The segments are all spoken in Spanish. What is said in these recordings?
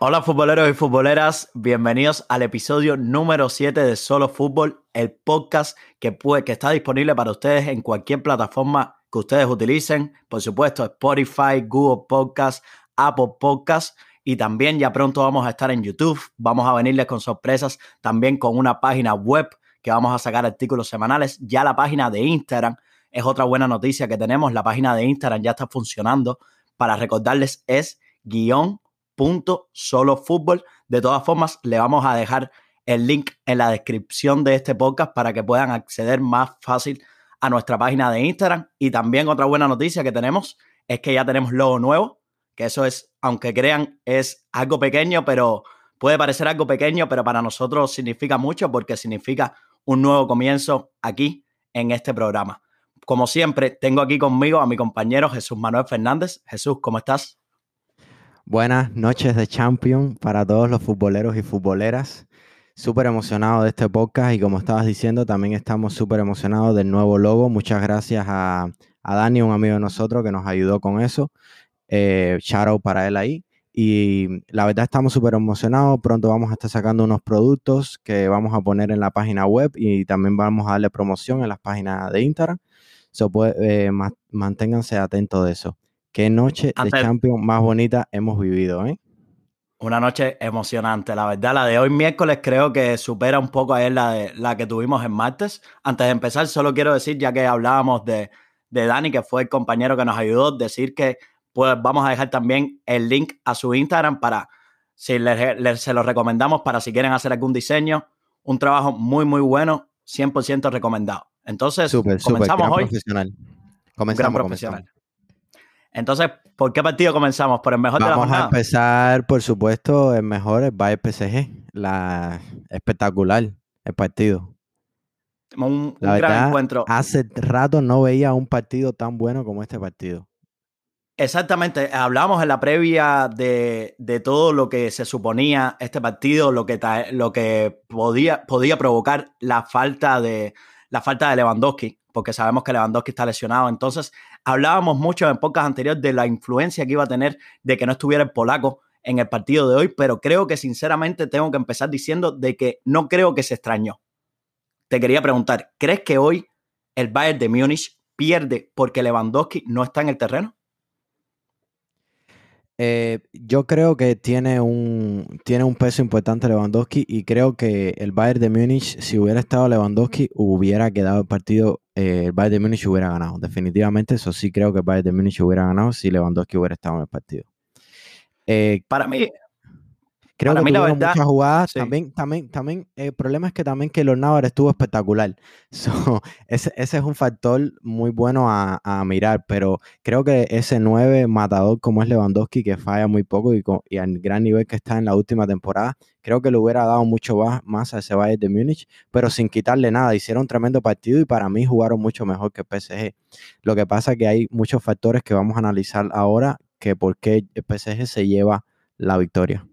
Hola futboleros y futboleras, bienvenidos al episodio número 7 de Solo Fútbol, el podcast que, puede, que está disponible para ustedes en cualquier plataforma que ustedes utilicen, por supuesto Spotify, Google Podcast, Apple Podcast y también ya pronto vamos a estar en YouTube, vamos a venirles con sorpresas, también con una página web que vamos a sacar artículos semanales, ya la página de Instagram es otra buena noticia que tenemos, la página de Instagram ya está funcionando, para recordarles es guion punto solo fútbol. De todas formas, le vamos a dejar el link en la descripción de este podcast para que puedan acceder más fácil a nuestra página de Instagram. Y también otra buena noticia que tenemos es que ya tenemos logo nuevo, que eso es, aunque crean, es algo pequeño, pero puede parecer algo pequeño, pero para nosotros significa mucho porque significa un nuevo comienzo aquí en este programa. Como siempre, tengo aquí conmigo a mi compañero Jesús Manuel Fernández. Jesús, ¿cómo estás? Buenas noches de Champion para todos los futboleros y futboleras. Súper emocionado de este podcast y como estabas diciendo, también estamos súper emocionados del nuevo logo. Muchas gracias a, Dani, un amigo de nosotros que nos ayudó con eso. Eh, shout out para él ahí. Y la verdad estamos súper emocionados. Pronto vamos a estar sacando unos productos que vamos a poner en la página web y también vamos a darle promoción en las páginas de Instagram. So, pues, eh, manténganse atentos de eso. Qué noche de Champions más bonita hemos vivido, ¿eh? Una noche emocionante, la verdad. La de hoy miércoles creo que supera un poco a la, de, la que tuvimos en martes. Antes de empezar, solo quiero decir, ya que hablábamos de, de Dani, que fue el compañero que nos ayudó, decir que pues vamos a dejar también el link a su Instagram para, si se lo recomendamos para si quieren hacer algún diseño. Un trabajo muy, muy bueno, 100% recomendado. Entonces, comenzamos hoy. Profesional. Comenzamos, gran profesional. Entonces, ¿por qué partido comenzamos? ¿Por el mejor de la jornada? Vamos a empezar, por supuesto, el mejor, el Bayern PSG. La espectacular, el partido. Un, gran encuentro. Hace rato no veía un partido tan bueno como este partido. Exactamente, hablábamos en la previa de, todo lo que se suponía este partido, lo que, lo que podía, podía provocar la falta de, la falta de Lewandowski, porque sabemos que Lewandowski está lesionado. Entonces, hablábamos mucho en pocas anteriores de la influencia que iba a tener de que no estuviera el polaco en el partido de hoy, pero creo que sinceramente tengo que empezar diciendo de que no creo que se extrañó. Te quería preguntar, ¿crees que hoy el Bayern de Múnich pierde porque Lewandowski no está en el terreno? Eh, yo creo que tiene un, tiene un peso importante Lewandowski y creo que el Bayern de Múnich, si hubiera estado Lewandowski, hubiera quedado el partido, eh, el Bayern de Múnich hubiera ganado. Definitivamente, eso sí creo que el Bayern de Múnich hubiera ganado si Lewandowski hubiera estado en el partido. Eh, Para mí, Creo que tuvieron muchas jugadas. También, también, también, el problema es que también que Lornauer estuvo espectacular. ese, es un factor muy bueno a, mirar, pero creo que ese 9 matador como es Lewandowski, que falla muy poco y, y al gran nivel que está en la última temporada, creo que le hubiera dado mucho más a ese Bayern de Múnich, pero sin quitarle nada. Hicieron un tremendo partido y para mí jugaron mucho mejor que el PSG. Lo que pasa es que hay muchos factores que vamos a analizar ahora que por qué el PSG se lleva la victoria.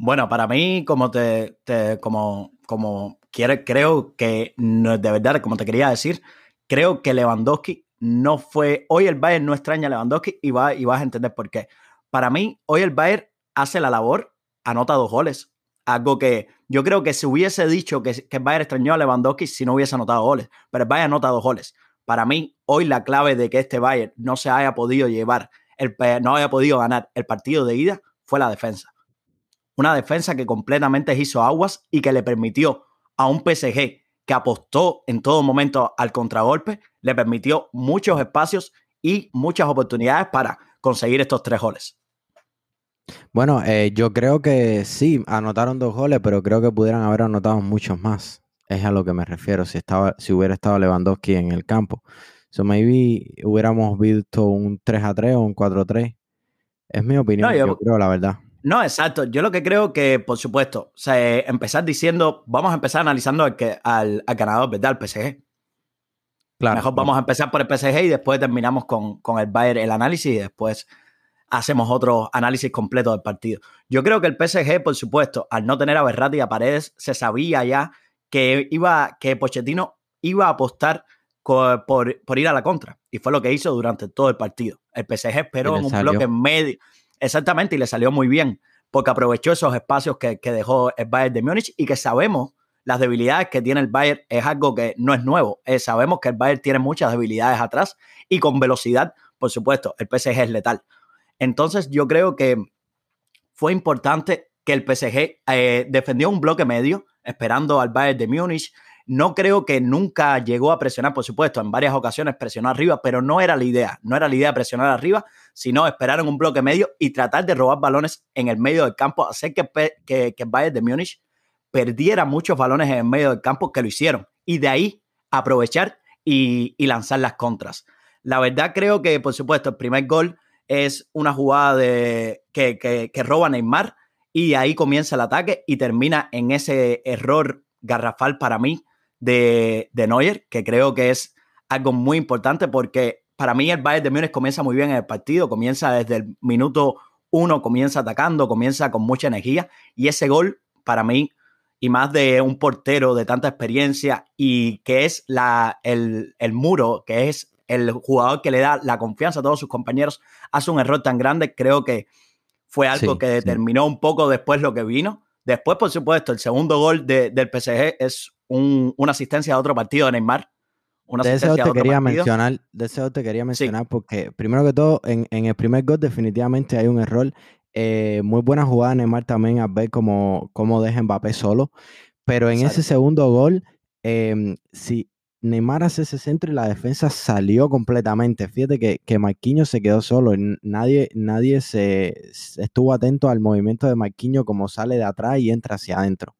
Bueno, para mí, como te, como, como quiere, creo que de verdad, como te quería decir, creo que Lewandowski no fue. Hoy el Bayern no extraña a Lewandowski y, va, y vas a entender por qué. Para mí, hoy el Bayern hace la labor, anota dos goles. Algo que yo creo que se hubiese dicho que, que el Bayern extrañó a Lewandowski si no hubiese anotado goles. Pero el Bayern anota dos goles. Para mí, hoy la clave de que este Bayern no se haya podido llevar, el, no haya podido ganar el partido de ida fue la defensa una defensa que completamente hizo aguas y que le permitió a un PSG que apostó en todo momento al contragolpe, le permitió muchos espacios y muchas oportunidades para conseguir estos tres goles. Bueno, eh, yo creo que sí, anotaron dos goles, pero creo que pudieran haber anotado muchos más. Es a lo que me refiero, si, estaba, si hubiera estado Lewandowski en el campo. So maybe hubiéramos visto un 3 a 3 o un 4 a 3. Es mi opinión, yo creo, la verdad. No, exacto. Yo lo que creo que, por supuesto, o sea, empezar diciendo, vamos a empezar analizando al, que, al, ganador, ¿verdad? El PSG. Claro, Mejor vamos a empezar por el PSG y después terminamos con, con el Bayern el análisis y después hacemos otro análisis completo del partido. Yo creo que el PSG, por supuesto, al no tener a Berratti y a Paredes, se sabía ya que iba, que Pochettino iba a apostar por, por, ir a la contra. Y fue lo que hizo durante todo el partido. El PSG esperó en un bloque medio Exactamente, y le salió muy bien. porque aprovechó esos espacios que, que dejó el Bayern de Múnich y que sabemos las debilidades que tiene el Bayern es algo que no es nuevo. Eh, sabemos que el Bayern tiene muchas debilidades atrás y con velocidad, por supuesto, el PSG es letal. Entonces yo creo que fue importante que el PSG eh, defendió un bloque medio esperando al Bayern de Múnich. No creo que nunca llegó a presionar, por supuesto, en varias ocasiones presionó arriba, pero no era la idea. No era la idea presionar arriba, sino esperar un bloque medio y tratar de robar balones en el medio del campo, hacer que, que, que Bayern de Múnich perdiera muchos balones en el medio del campo que lo hicieron. Y de ahí aprovechar y, lanzar las contras. La verdad creo que, por supuesto, el primer gol es una jugada de, que, que, roba Neymar y ahí comienza el ataque y termina en ese error garrafal para mí de, de Neuer, que creo que es algo muy importante porque para mí el Bayern de Múnich comienza muy bien en el partido, comienza desde el minuto uno, comienza atacando, comienza con mucha energía y ese gol para mí y más de un portero de tanta experiencia y que es la, el, muro, que es el jugador que le da la confianza a todos sus compañeros, hace un error tan grande, creo que fue algo que determinó un poco después lo que vino. Después, por supuesto, el segundo gol del PSG es una asistencia a otro partido de Neymar. Una de eso te quería mencionar, de eso te quería mencionar porque primero que todo, en, en, el primer gol definitivamente hay un error eh, muy buena jugada Neymar también a ver cómo, cómo deja Mbappé solo. Pero en ese segundo gol, em, si Neymar hace ese centro y la defensa salió completamente. Fíjate que, que Marquinhos se quedó solo. Nadie, nadie se, estuvo atento al movimiento de Marquinhos como sale de atrás y entra hacia adentro.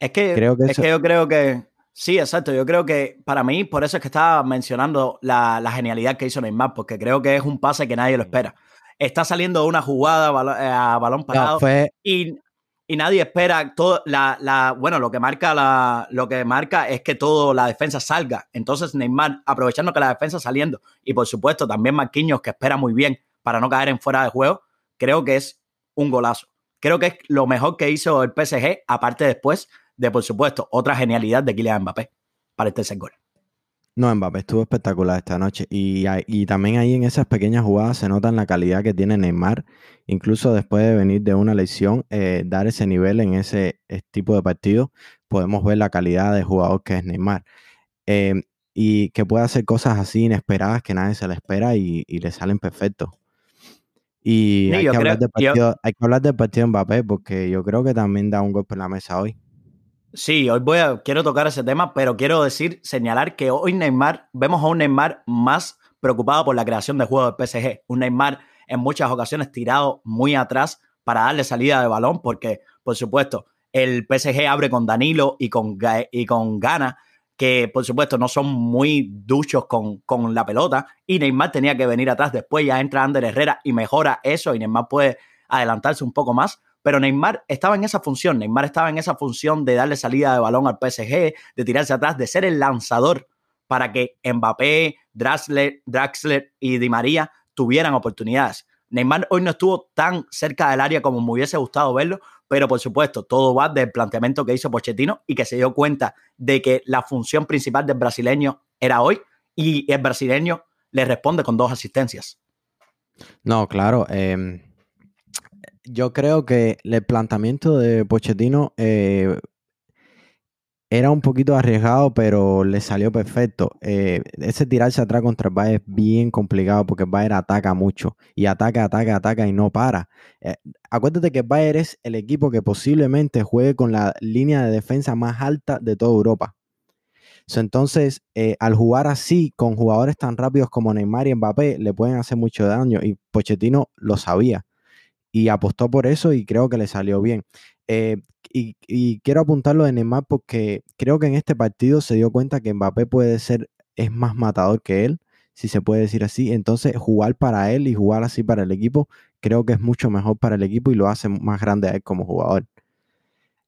Es que, creo que, es que yo creo que Sí, exacto. Yo creo que para mí, por eso es que estaba mencionando la, la, genialidad que hizo Neymar, porque creo que es un pase que nadie lo espera está saliendo una jugada eh, a balón parado y, y, nadie espera todo la, la, bueno, lo que marca la, lo que marca es que todo la defensa salga. Entonces Neymar aprovechando que la defensa saliendo y por supuesto también Marquinhos que espera muy bien para no caer en fuera de juego, creo que es un golazo. Creo que es lo mejor que hizo el PSG, aparte después de, por supuesto, otra genialidad de Kylian Mbappé para este gol. No, Mbappé estuvo espectacular esta noche. Y, y, también ahí en esas pequeñas jugadas se nota la calidad que tiene Neymar. Incluso después de venir de una lesión, eh, dar ese nivel en ese tipo de partido, podemos ver la calidad de jugador que es Neymar. Em, y que puede hacer cosas así inesperadas que nadie se le espera y, le salen perfectos. Y hay, que partido, hay que hablar del partido de Mbappé porque yo creo que también da un golpe en la mesa hoy. Sí, hoy voy a, quiero tocar ese tema, pero quiero decir, señalar que hoy Neymar, vemos a un Neymar más preocupado por la creación de juego del PSG. Un Neymar en muchas ocasiones tirado muy atrás para darle salida de balón, porque, por supuesto, el PSG abre con Danilo y con, y con Gana, que por supuesto no son muy duchos con, con la pelota, y Neymar tenía que venir atrás. Después ya entra Ander Herrera y mejora eso, y Neymar puede adelantarse un poco más pero Neymar estaba en esa función, Neymar estaba en esa función de darle salida de balón al PSG, de tirarse atrás, de ser el lanzador para que Mbappé, Draxler, y Di María tuvieran oportunidades. Neymar hoy no estuvo tan cerca del área como me hubiese gustado verlo, pero por supuesto, todo va del planteamiento que hizo Pochettino y que se dio cuenta de que la función principal del brasileño era hoy y el brasileño le responde con dos asistencias. No, claro. Eh, yo creo que el planteamiento de Pochettino eh, era un poquito arriesgado, pero le salió perfecto. Eh, ese tirarse atrás contra el es bien complicado porque el Bayern ataca mucho y ataca, ataca, ataca y no para. Eh, acuérdate que el Bayern es el equipo que posiblemente juegue con la línea de defensa más alta de toda Europa. entonces, al jugar así con jugadores tan rápidos como Neymar y Mbappé, le pueden hacer mucho daño y Pochettino lo sabía y apostó por eso y creo que le salió bien. Eh, y, quiero apuntarlo de Neymar porque creo que en este partido se dio cuenta que Mbappé puede ser, es más matador que él, si se puede decir así. Entonces, jugar para él y jugar así para el equipo, creo que es mucho mejor para el equipo y lo hace más grande a él como jugador.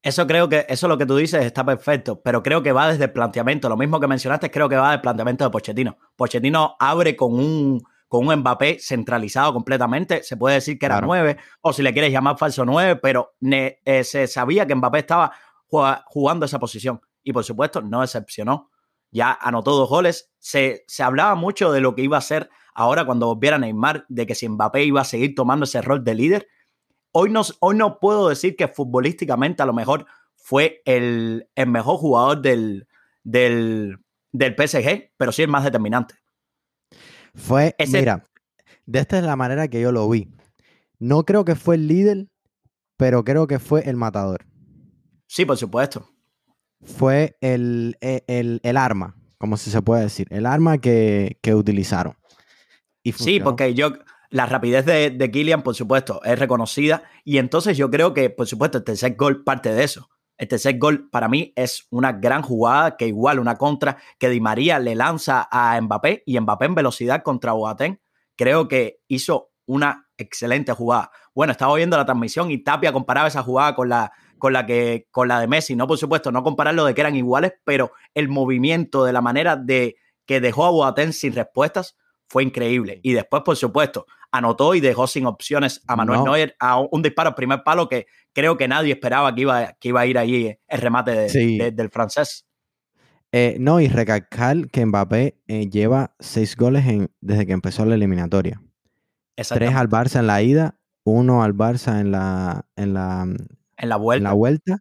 Eso creo que, eso lo que tú dices está perfecto, pero creo que va desde el planteamiento. Lo mismo que mencionaste, creo que va del planteamiento de Pochettino. Pochettino abre con un, con un Mbappé centralizado completamente. Se puede decir que era nueve, o si le quieres llamar falso nueve, pero eh, se sabía que Mbappé estaba jugando esa posición. Y por supuesto, no decepcionó. Ya anotó dos goles. Se, se hablaba mucho de lo que iba a ser ahora cuando volviera Neymar, de que si Mbappé iba a seguir tomando ese rol de líder. Hoy no, hoy no puedo decir que futbolísticamente a lo mejor fue el, mejor jugador del, del, del, PSG, pero sí el más determinante. Fue, mira, de esta es la manera que yo lo vi. No creo que fue el líder, pero creo que fue el matador. Sí, por supuesto. Fue el, e, arma, como si se puede decir, el arma que, utilizaron. sí, porque yo, la rapidez de, de Kylian, por supuesto, es reconocida. Y entonces yo creo que, por supuesto, el tercer gol parte de eso. El tercer gol para mí es una gran jugada que igual una contra que Di María le lanza a Mbappé y Mbappé en velocidad contra Boateng. Creo que hizo una excelente jugada. Bueno, estaba viendo la transmisión y Tapia comparaba esa jugada con la, con la, que, con la de Messi. No, por supuesto, no compararlo de que eran iguales, pero el movimiento de la manera de que dejó a Boateng sin respuestas fue increíble. Y después, por supuesto, anotó y dejó sin opciones a Manuel Neuer a un disparo primer palo que creo que nadie esperaba que iba, que iba a ir ahí el remate del francés. Eh, no, y recalcar que Mbappé eh, lleva seis goles en, desde que empezó la eliminatoria. Tres al Barça en la ida, uno al Barça en la, en la, en la, vuelta. la vuelta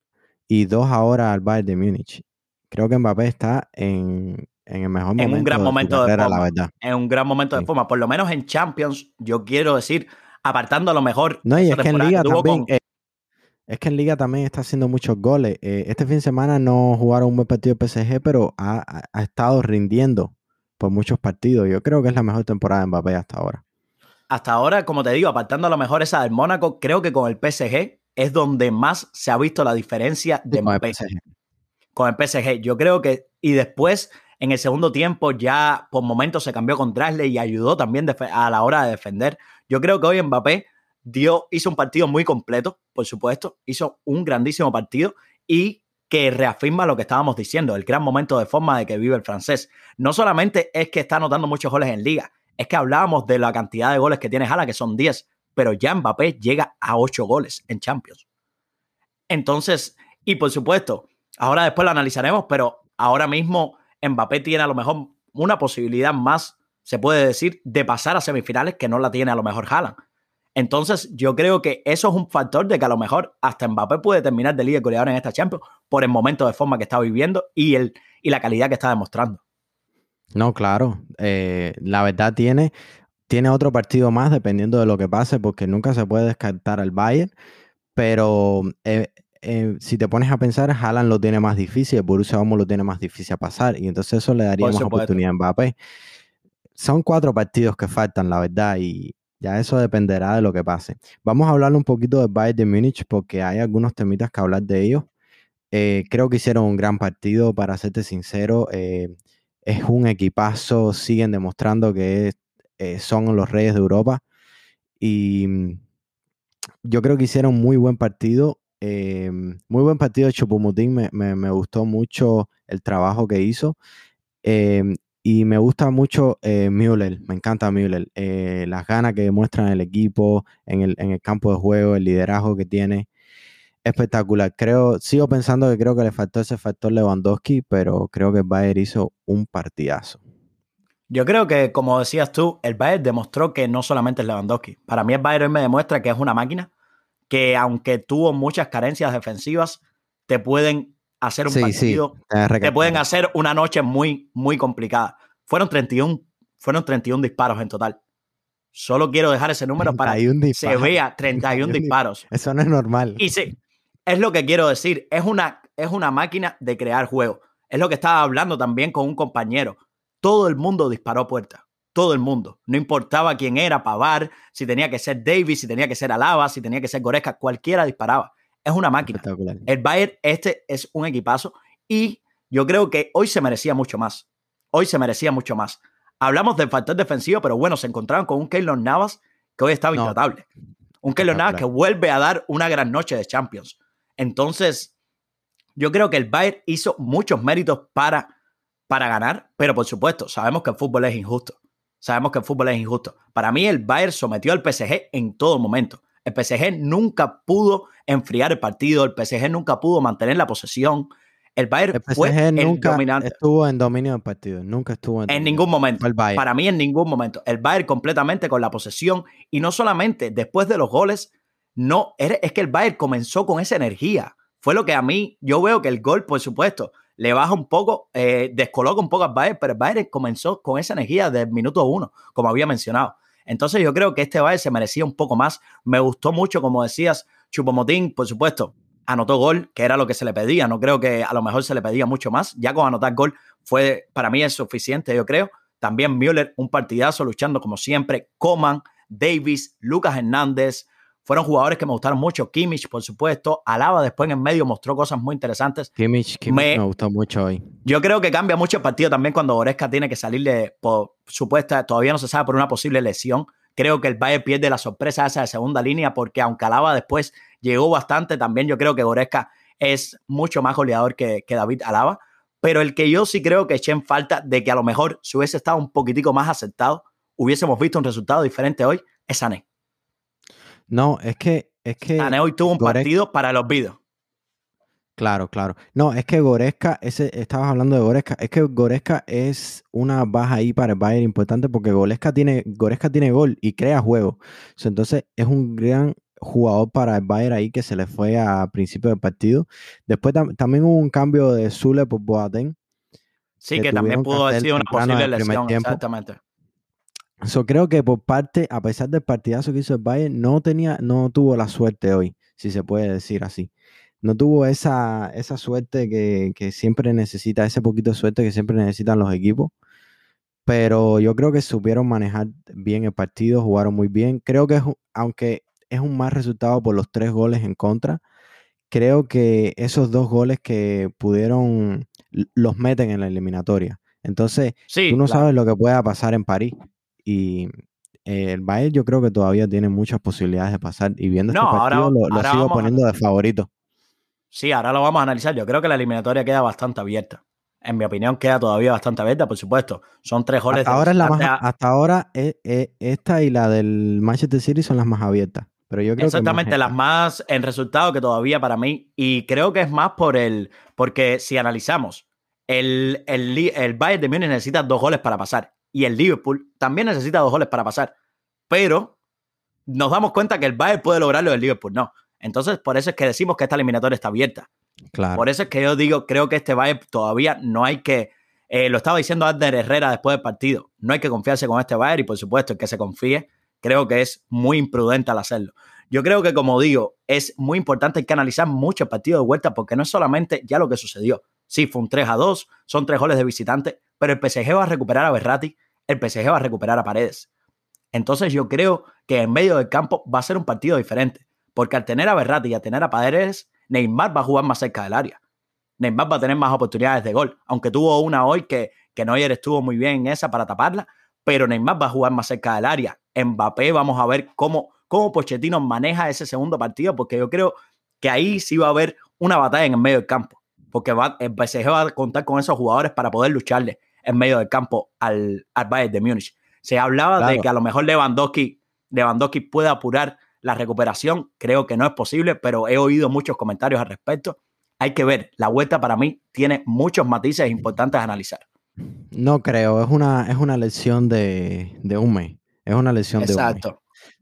y dos ahora al Bayern de Múnich. Creo que Mbappé está en, en el mejor momento. En un gran momento de, forma. La verdad. En un gran momento de forma. Por lo menos en Champions, yo quiero decir, apartando a lo mejor. No, y es que en Liga también. Eh, es que en Liga también está haciendo muchos goles. Eh, este fin de semana no jugaron un buen partido de PSG, pero ha, estado rindiendo por muchos partidos. Yo creo que es la mejor temporada de Mbappé hasta ahora. Hasta ahora, como te digo, apartando a lo mejor esa del Mónaco, creo que con el PSG es donde más se ha visto la diferencia de Mbappé. Con el PSG. Yo creo que. Y después, en el segundo tiempo, ya por momentos se cambió con Drasley y ayudó también a la hora de defender. Yo creo que hoy Mbappé dio, hizo un partido muy completo, por supuesto, hizo un grandísimo partido y que reafirma lo que estábamos diciendo, el gran momento de forma de que vive el francés. No solamente es que está anotando muchos goles en liga, es que hablábamos de la cantidad de goles que tiene Jala, que son 10, pero ya Mbappé llega a 8 goles en Champions. Entonces, y por supuesto, ahora después lo analizaremos, pero ahora mismo Mbappé tiene a lo mejor una posibilidad más, se puede decir, de pasar a semifinales que no la tiene a lo mejor Haaland. Entonces, yo creo que eso es un factor de que a lo mejor hasta Mbappé puede terminar de líder goleador en esta Champions por el momento de forma que está viviendo y, el, y la calidad que está demostrando. No, claro. Eh, la verdad tiene, tiene otro partido más dependiendo de lo que pase, porque nunca se puede descartar al Bayern. Pero eh, eh, si te pones a pensar, Haaland lo tiene más difícil, Borussia Dortmund lo tiene más difícil a pasar, y entonces eso le daría más oportunidad a Mbappé. Son cuatro partidos que faltan, la verdad, y ya eso dependerá de lo que pase. Vamos a hablar un poquito del Bayern de Múnich porque hay algunos temitas que hablar de ellos. Eh, creo que hicieron un gran partido, para serte sincero. Eh, es un equipazo, siguen demostrando que son los reyes de Europa. Y mm, yo creo que hicieron muy buen partido. Muy buen partido de Chupumutín. Me, me, gustó mucho el trabajo que hizo. Y me gusta mucho eh, Müller, me encanta Müller. Eh, las ganas que demuestra el equipo, en el, en el, campo de juego, el liderazgo que tiene. Espectacular. Creo, sigo pensando que creo que le faltó ese factor Lewandowski, pero creo que el Bayern hizo un partidazo. Yo creo que, como decías tú, el Bayern demostró que no solamente es Lewandowski. Para mí el Bayern me demuestra que es una máquina, que aunque tuvo muchas carencias defensivas, te pueden hacer un partido, te pueden hacer una noche muy, muy complicada. Fueron 31, fueron 31 disparos en total. Solo quiero dejar ese número para que se vea 31 disparos. Eso no es normal. Y sí, es lo que quiero decir. Es una, es una máquina de crear juego. Es lo que estaba hablando también con un compañero. Todo el mundo disparó puerta. Todo el mundo. No importaba quién era, Pavar, si tenía que ser Davis, si tenía que ser Alaba, si tenía que ser Goreska, cualquiera disparaba es una máquina. El Bayern, este es un equipazo y yo creo que hoy se merecía mucho más. Hoy se merecía mucho más. Hablamos del factor defensivo, pero bueno, se encontraron con un Keylor Navas que hoy estaba intratable. Un Keylor Navas que vuelve a dar una gran noche de Champions. Entonces, yo creo que el Bayern hizo muchos méritos para, para ganar, pero por supuesto, sabemos que el fútbol es injusto. Sabemos que el fútbol es injusto. Para mí, el Bayern sometió al PSG en todo momento. El PSG nunca pudo enfriar el partido, el PSG nunca pudo mantener la posesión. El Bayern fue el dominante. estuvo en dominio del partido, nunca estuvo en, en ningún momento. Para mí en ningún momento. El Bayern completamente con la posesión y no solamente después de los goles, no, es que el Bayern comenzó con esa energía. Fue lo que a mí, yo veo que el gol, por supuesto, le baja un poco, eh, descoloca un poco al Bayern, pero el Bayern comenzó con esa energía del minuto uno, como había mencionado. Entonces yo creo que este Bayern se merecía un poco más. Me gustó mucho, como decías, Chupomotín, por supuesto, anotó gol, que era lo que se le pedía. No creo que a lo mejor se le pedía mucho más. Ya con anotar gol fue, para mí es suficiente, yo creo. También Müller, un partidazo luchando como siempre. Coman, Davis, Lucas Hernández, fueron jugadores que me gustaron mucho. Kimmich, por supuesto. Alaba después en medio mostró cosas muy interesantes. Kimmich, me, gustó mucho hoy. Yo creo que cambia mucho el partido también cuando Goretzka tiene que salirle por supuesta, todavía no se sabe por una posible lesión. Creo que el Bayern pierde la sorpresa esa de segunda línea porque aunque Alaba después llegó bastante, también yo creo que Goretzka es mucho más goleador que, que David Alaba. Pero el que yo sí creo que eché en falta de que a lo mejor si hubiese estado un poquitico más aceptado, hubiésemos visto un resultado diferente hoy, es Sané. No, es que. Es que hoy tuvo un partido para el olvido. Claro, claro. No, es que Goreska, ese, estabas hablando de Goreska, es que Goreska es una baja ahí para el Bayern importante porque Goreska tiene, Goreska tiene gol y crea juego. Entonces es un gran jugador para el Bayern ahí que se le fue a principio del partido. Después también hubo un cambio de Zule por Boateng. Sí, que, también pudo haber sido una posible lesión, exactamente. Yo creo que por parte, a pesar del partidazo que hizo el Bayern, no tenía, no tuvo la suerte hoy, si se puede decir así. No tuvo esa, esa suerte que, siempre necesita, ese poquito de suerte que siempre necesitan los equipos. Pero yo creo que supieron manejar bien el partido, jugaron muy bien. Creo que aunque es un mal resultado por los tres goles en contra, creo que esos dos goles que pudieron los meten en la eliminatoria. Entonces, tú no sabes lo que pueda pasar en París y el Bayern yo creo que todavía tiene muchas posibilidades de pasar y viendo este partido lo, sigo poniendo de favorito. Sí, ahora lo vamos a analizar. Yo creo que la eliminatoria queda bastante abierta. En mi opinión, queda todavía bastante abierta, por supuesto. Son tres goles. Hasta ahora, la hasta ahora eh, eh, esta y la del Manchester City son las más abiertas. Pero yo creo Exactamente, las más en resultado que todavía para mí. Y creo que es más por el. Porque si analizamos, el, el, el Bayern de Múnich necesita dos goles para pasar y el Liverpool también necesita dos goles para pasar. Pero nos damos cuenta que el Bayern puede lograrlo el Liverpool no. Entonces, por eso es que decimos que esta eliminatoria está abierta. Claro. Por eso es que yo digo, creo que este Bayern todavía no hay que. Eh, lo estaba diciendo Adner Herrera después del partido. No hay que confiarse con este Bayern y, por supuesto, el que se confíe, creo que es muy imprudente al hacerlo. Yo creo que, como digo, es muy importante que analizar mucho el partido de vuelta porque no es solamente ya lo que sucedió. Sí, fue un 3 a 2, son tres goles de visitante, pero el PSG va a recuperar a Berratti, el PSG va a recuperar a Paredes. Entonces yo creo que en medio del campo va a ser un partido diferente, porque al tener a Berratti y a tener a Paredes, Neymar va a jugar más cerca del área. Neymar va a tener más oportunidades de gol, aunque tuvo una hoy que, que Neuer estuvo muy bien en esa para taparla, pero Neymar va a jugar más cerca del área. Mbappé, vamos a ver cómo, cómo Pochettino maneja ese segundo partido, porque yo creo que ahí sí va a haber una batalla en el medio del campo, porque el PSG va a contar con esos jugadores para poder lucharle en medio del campo al, al Bayern de Múnich. Se hablaba de que a lo mejor Lewandowski, Lewandowski puede apurar la recuperación. Creo que no es posible, pero he oído muchos comentarios al respecto. Hay que ver, la vuelta para mí tiene muchos matices importantes a analizar. No creo, es una, es una lesión de, de un mes. Es una lesión de un mes.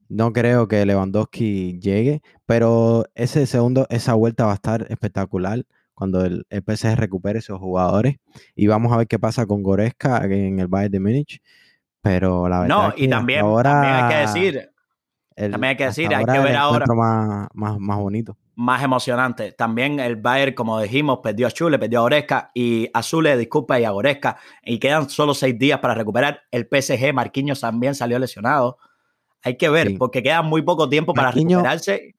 No creo que Lewandowski llegue, pero ese segundo, esa vuelta va a estar espectacular cuando el, PSG recupere esos jugadores. Y vamos a ver qué pasa con Goreska en el Bayern de Múnich. Pero la verdad. No, y también, ahora, también hay que decir. también hay que decir, hay que ver ahora. Más, más, más bonito. Más emocionante. También el Bayern, como dijimos, perdió a Chule, perdió a Goreska y a Zule, disculpa, y a Goreska. Y quedan solo seis días para recuperar. El PSG, Marquinhos también salió lesionado. Hay que ver, porque queda muy poco tiempo para recuperarse.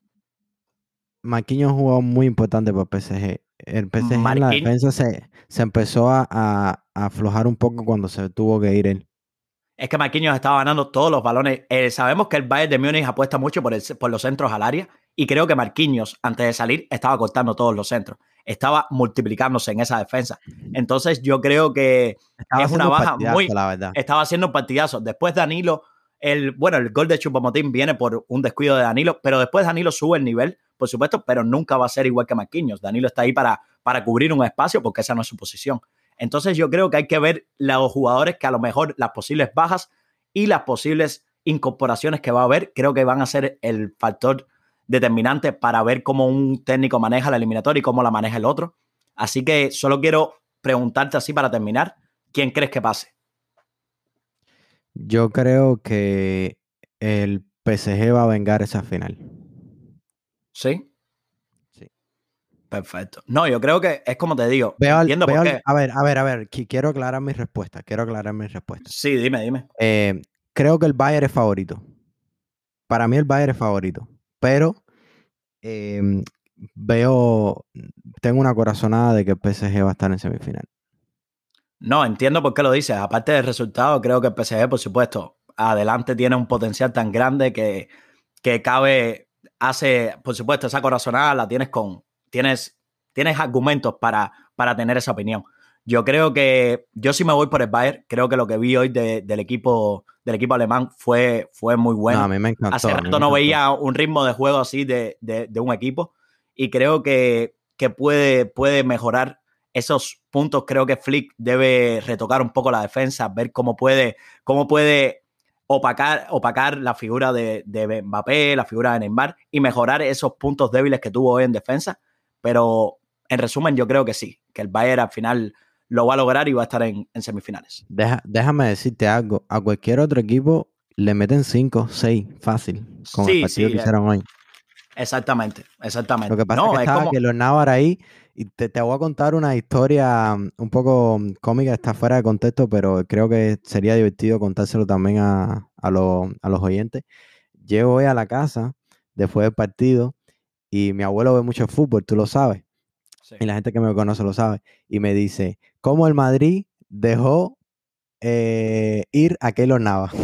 Marquinhos jugó muy importante para el PSG el PSG en la defensa se, empezó a, aflojar un poco cuando se tuvo que ir él. Es que Marquinhos estaba ganando todos los balones. Eh, sabemos que el Bayern de Múnich apuesta mucho por, por los centros al área y creo que Marquinhos, antes de salir, estaba cortando todos los centros. Estaba multiplicándose en esa defensa. Entonces yo creo que es una baja muy... Estaba haciendo un partidazo. Después Danilo, el, bueno, el gol de Chupomotín viene por un descuido de Danilo, pero después Danilo sube el nivel por supuesto, pero nunca va a ser igual que Marquinhos. Danilo está ahí para, para cubrir un espacio porque esa no es su posición. Entonces yo creo que hay que ver los jugadores que a lo mejor las posibles bajas y las posibles incorporaciones que va a haber, creo que van a ser el factor determinante para ver cómo un técnico maneja la eliminatoria y cómo la maneja el otro. Así que solo quiero preguntarte así para terminar, ¿quién crees que pase? Yo creo que el PSG va a vengar esa final. ¿Sí? Sí. Perfecto. No, yo creo que es como te digo. Veo, por qué. A ver, a ver, a ver. Quiero aclarar mi respuesta. Quiero aclarar mi respuesta. Sí, dime, dime. Eh, creo que el Bayern es favorito. Para mí el Bayern es favorito. Pero em, veo, tengo una corazonada de que el PSG va a estar en semifinal. No, entiendo por qué lo dices. Aparte del resultado, creo que el PSG, por supuesto, adelante tiene un potencial tan grande que, que cabe, hace, por supuesto, esa corazonada la tienes con, tienes, tienes argumentos para, para tener esa opinión. Yo creo que yo sí me voy por el Bayern. Creo que lo que vi hoy del equipo del equipo alemán fue, fue muy bueno. a mí me encantó. Hace rato no veía un ritmo de juego así de, de un equipo y creo que, que, puede, puede mejorar esos puntos. Creo que Flick debe retocar un poco la defensa, ver cómo puede, cómo puede opacar, opacar la figura de, de Mbappé, la figura de Neymar y mejorar esos puntos débiles que tuvo hoy en defensa. Pero en resumen, yo creo que sí, que el Bayern al final lo va a lograr y va a estar en, semifinales. déjame decirte algo. A cualquier otro equipo le meten 5, 6, fácil, con el partido que eh, hicieron hoy. Exactamente, exactamente. Lo que pasa es que, que los Navar ahí, y te, voy a contar una historia mm, un poco mm, cómica, está fuera de contexto, pero creo que sería divertido contárselo también a, a, a los oyentes. Llego hoy a la casa después del partido y mi abuelo ve mucho fútbol, tú lo sabes. Y la gente que me conoce lo sabe. Y me dice, ¿cómo el Madrid dejó eh, ir a Keylor Nava?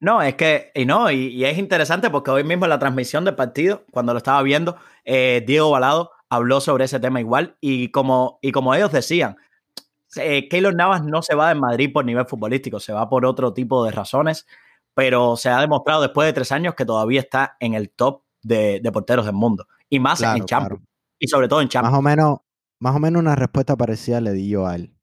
No, es que, y no, y, es interesante porque hoy mismo en la transmisión del partido, cuando lo estaba viendo, eh, Diego Balado habló sobre ese tema igual. Y como, y como ellos decían, eh, Keylor Navas no se va de Madrid por nivel futbolístico, se va por otro tipo de razones, pero se ha demostrado después de tres años que todavía está en el top de, porteros del mundo. Y más en Champions. Y sobre todo en Champions. Más o menos, más o menos una respuesta parecida le di yo a él.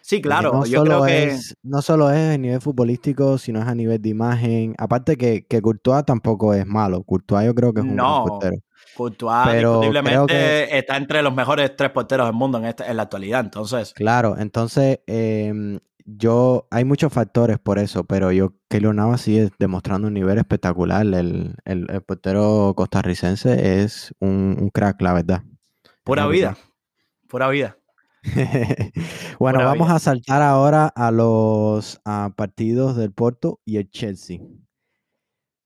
Sí, claro. No, yo solo creo es, que... no solo es a nivel futbolístico, sino es a nivel de imagen. Aparte que, que Courtois tampoco es malo. Courtois yo creo que es un no, portero. Courtois Pero discutiblemente está entre los mejores tres porteros del mundo en, este, en la actualidad. Entonces. Claro, entonces em, yo hay muchos factores por eso, pero yo Keylor Navas sigue demostrando un nivel espectacular. El, el, portero costarricense es un, un crack, la verdad. Pura vida. Pura vida. bueno, vamos a saltar ahora a los partidos del Porto y el Chelsea.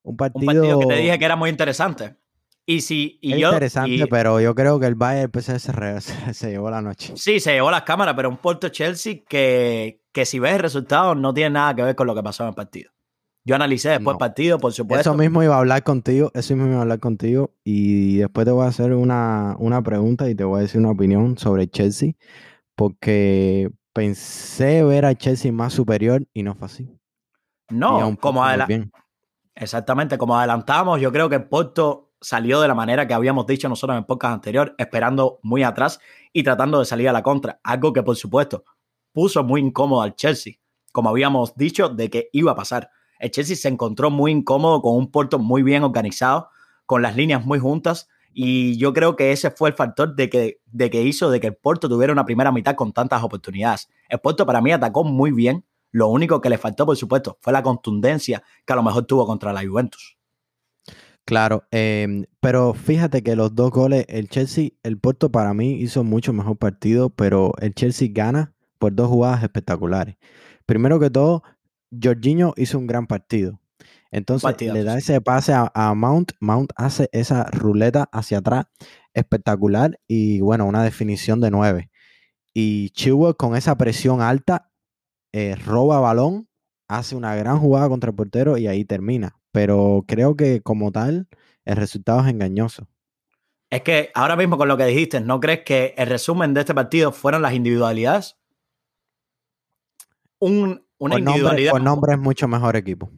Un partido, que te dije que era muy interesante. Y si y yo, interesante, pero yo creo que el Bayern pues, se, se, llevó la noche. Sí, se llevó las cámaras, pero un Porto Chelsea que, que si ves el resultado no tiene nada que ver con lo que pasó en el partido. Yo analicé después el partido, por supuesto. Eso mismo iba a hablar contigo, eso mismo iba a hablar contigo y después te voy a hacer una, una pregunta y te voy a decir una opinión sobre Chelsea, porque pensé ver a Chelsea más superior y no fue así. No, como Exactamente, como adelantamos, yo creo que el Porto salió de la manera que habíamos dicho nosotros en el podcast anterior, esperando muy atrás y tratando de salir a la contra. Algo que, por supuesto, puso muy incómodo al Chelsea, como habíamos dicho, de que iba a pasar el Chelsea se encontró muy incómodo con un Porto muy bien organizado, con las líneas muy juntas. Y yo creo que ese fue el factor de que, de que hizo de que el Porto tuviera una primera mitad con tantas oportunidades. El Porto para mí atacó muy bien. Lo único que le faltó, por supuesto, fue la contundencia que a lo mejor tuvo contra la Juventus. Claro, em, pero fíjate que los dos goles, el Chelsea, el Porto para mí hizo mucho mejor partido, pero el Chelsea gana por dos jugadas espectaculares. Primero que todo, Jorginho hizo un gran partido. Entonces le da ese pase a, Mount. Mount hace esa ruleta hacia atrás espectacular y bueno, una definición de nueve. Y Chilwell con esa presión alta eh, roba balón, hace una gran jugada contra el portero y ahí termina. Pero creo que como tal el resultado es engañoso. Es que ahora mismo con lo que dijiste, ¿no crees que el resumen de este partido fueron las individualidades? Un, una individualidad. Nombre, nombre es mucho mejor equipo.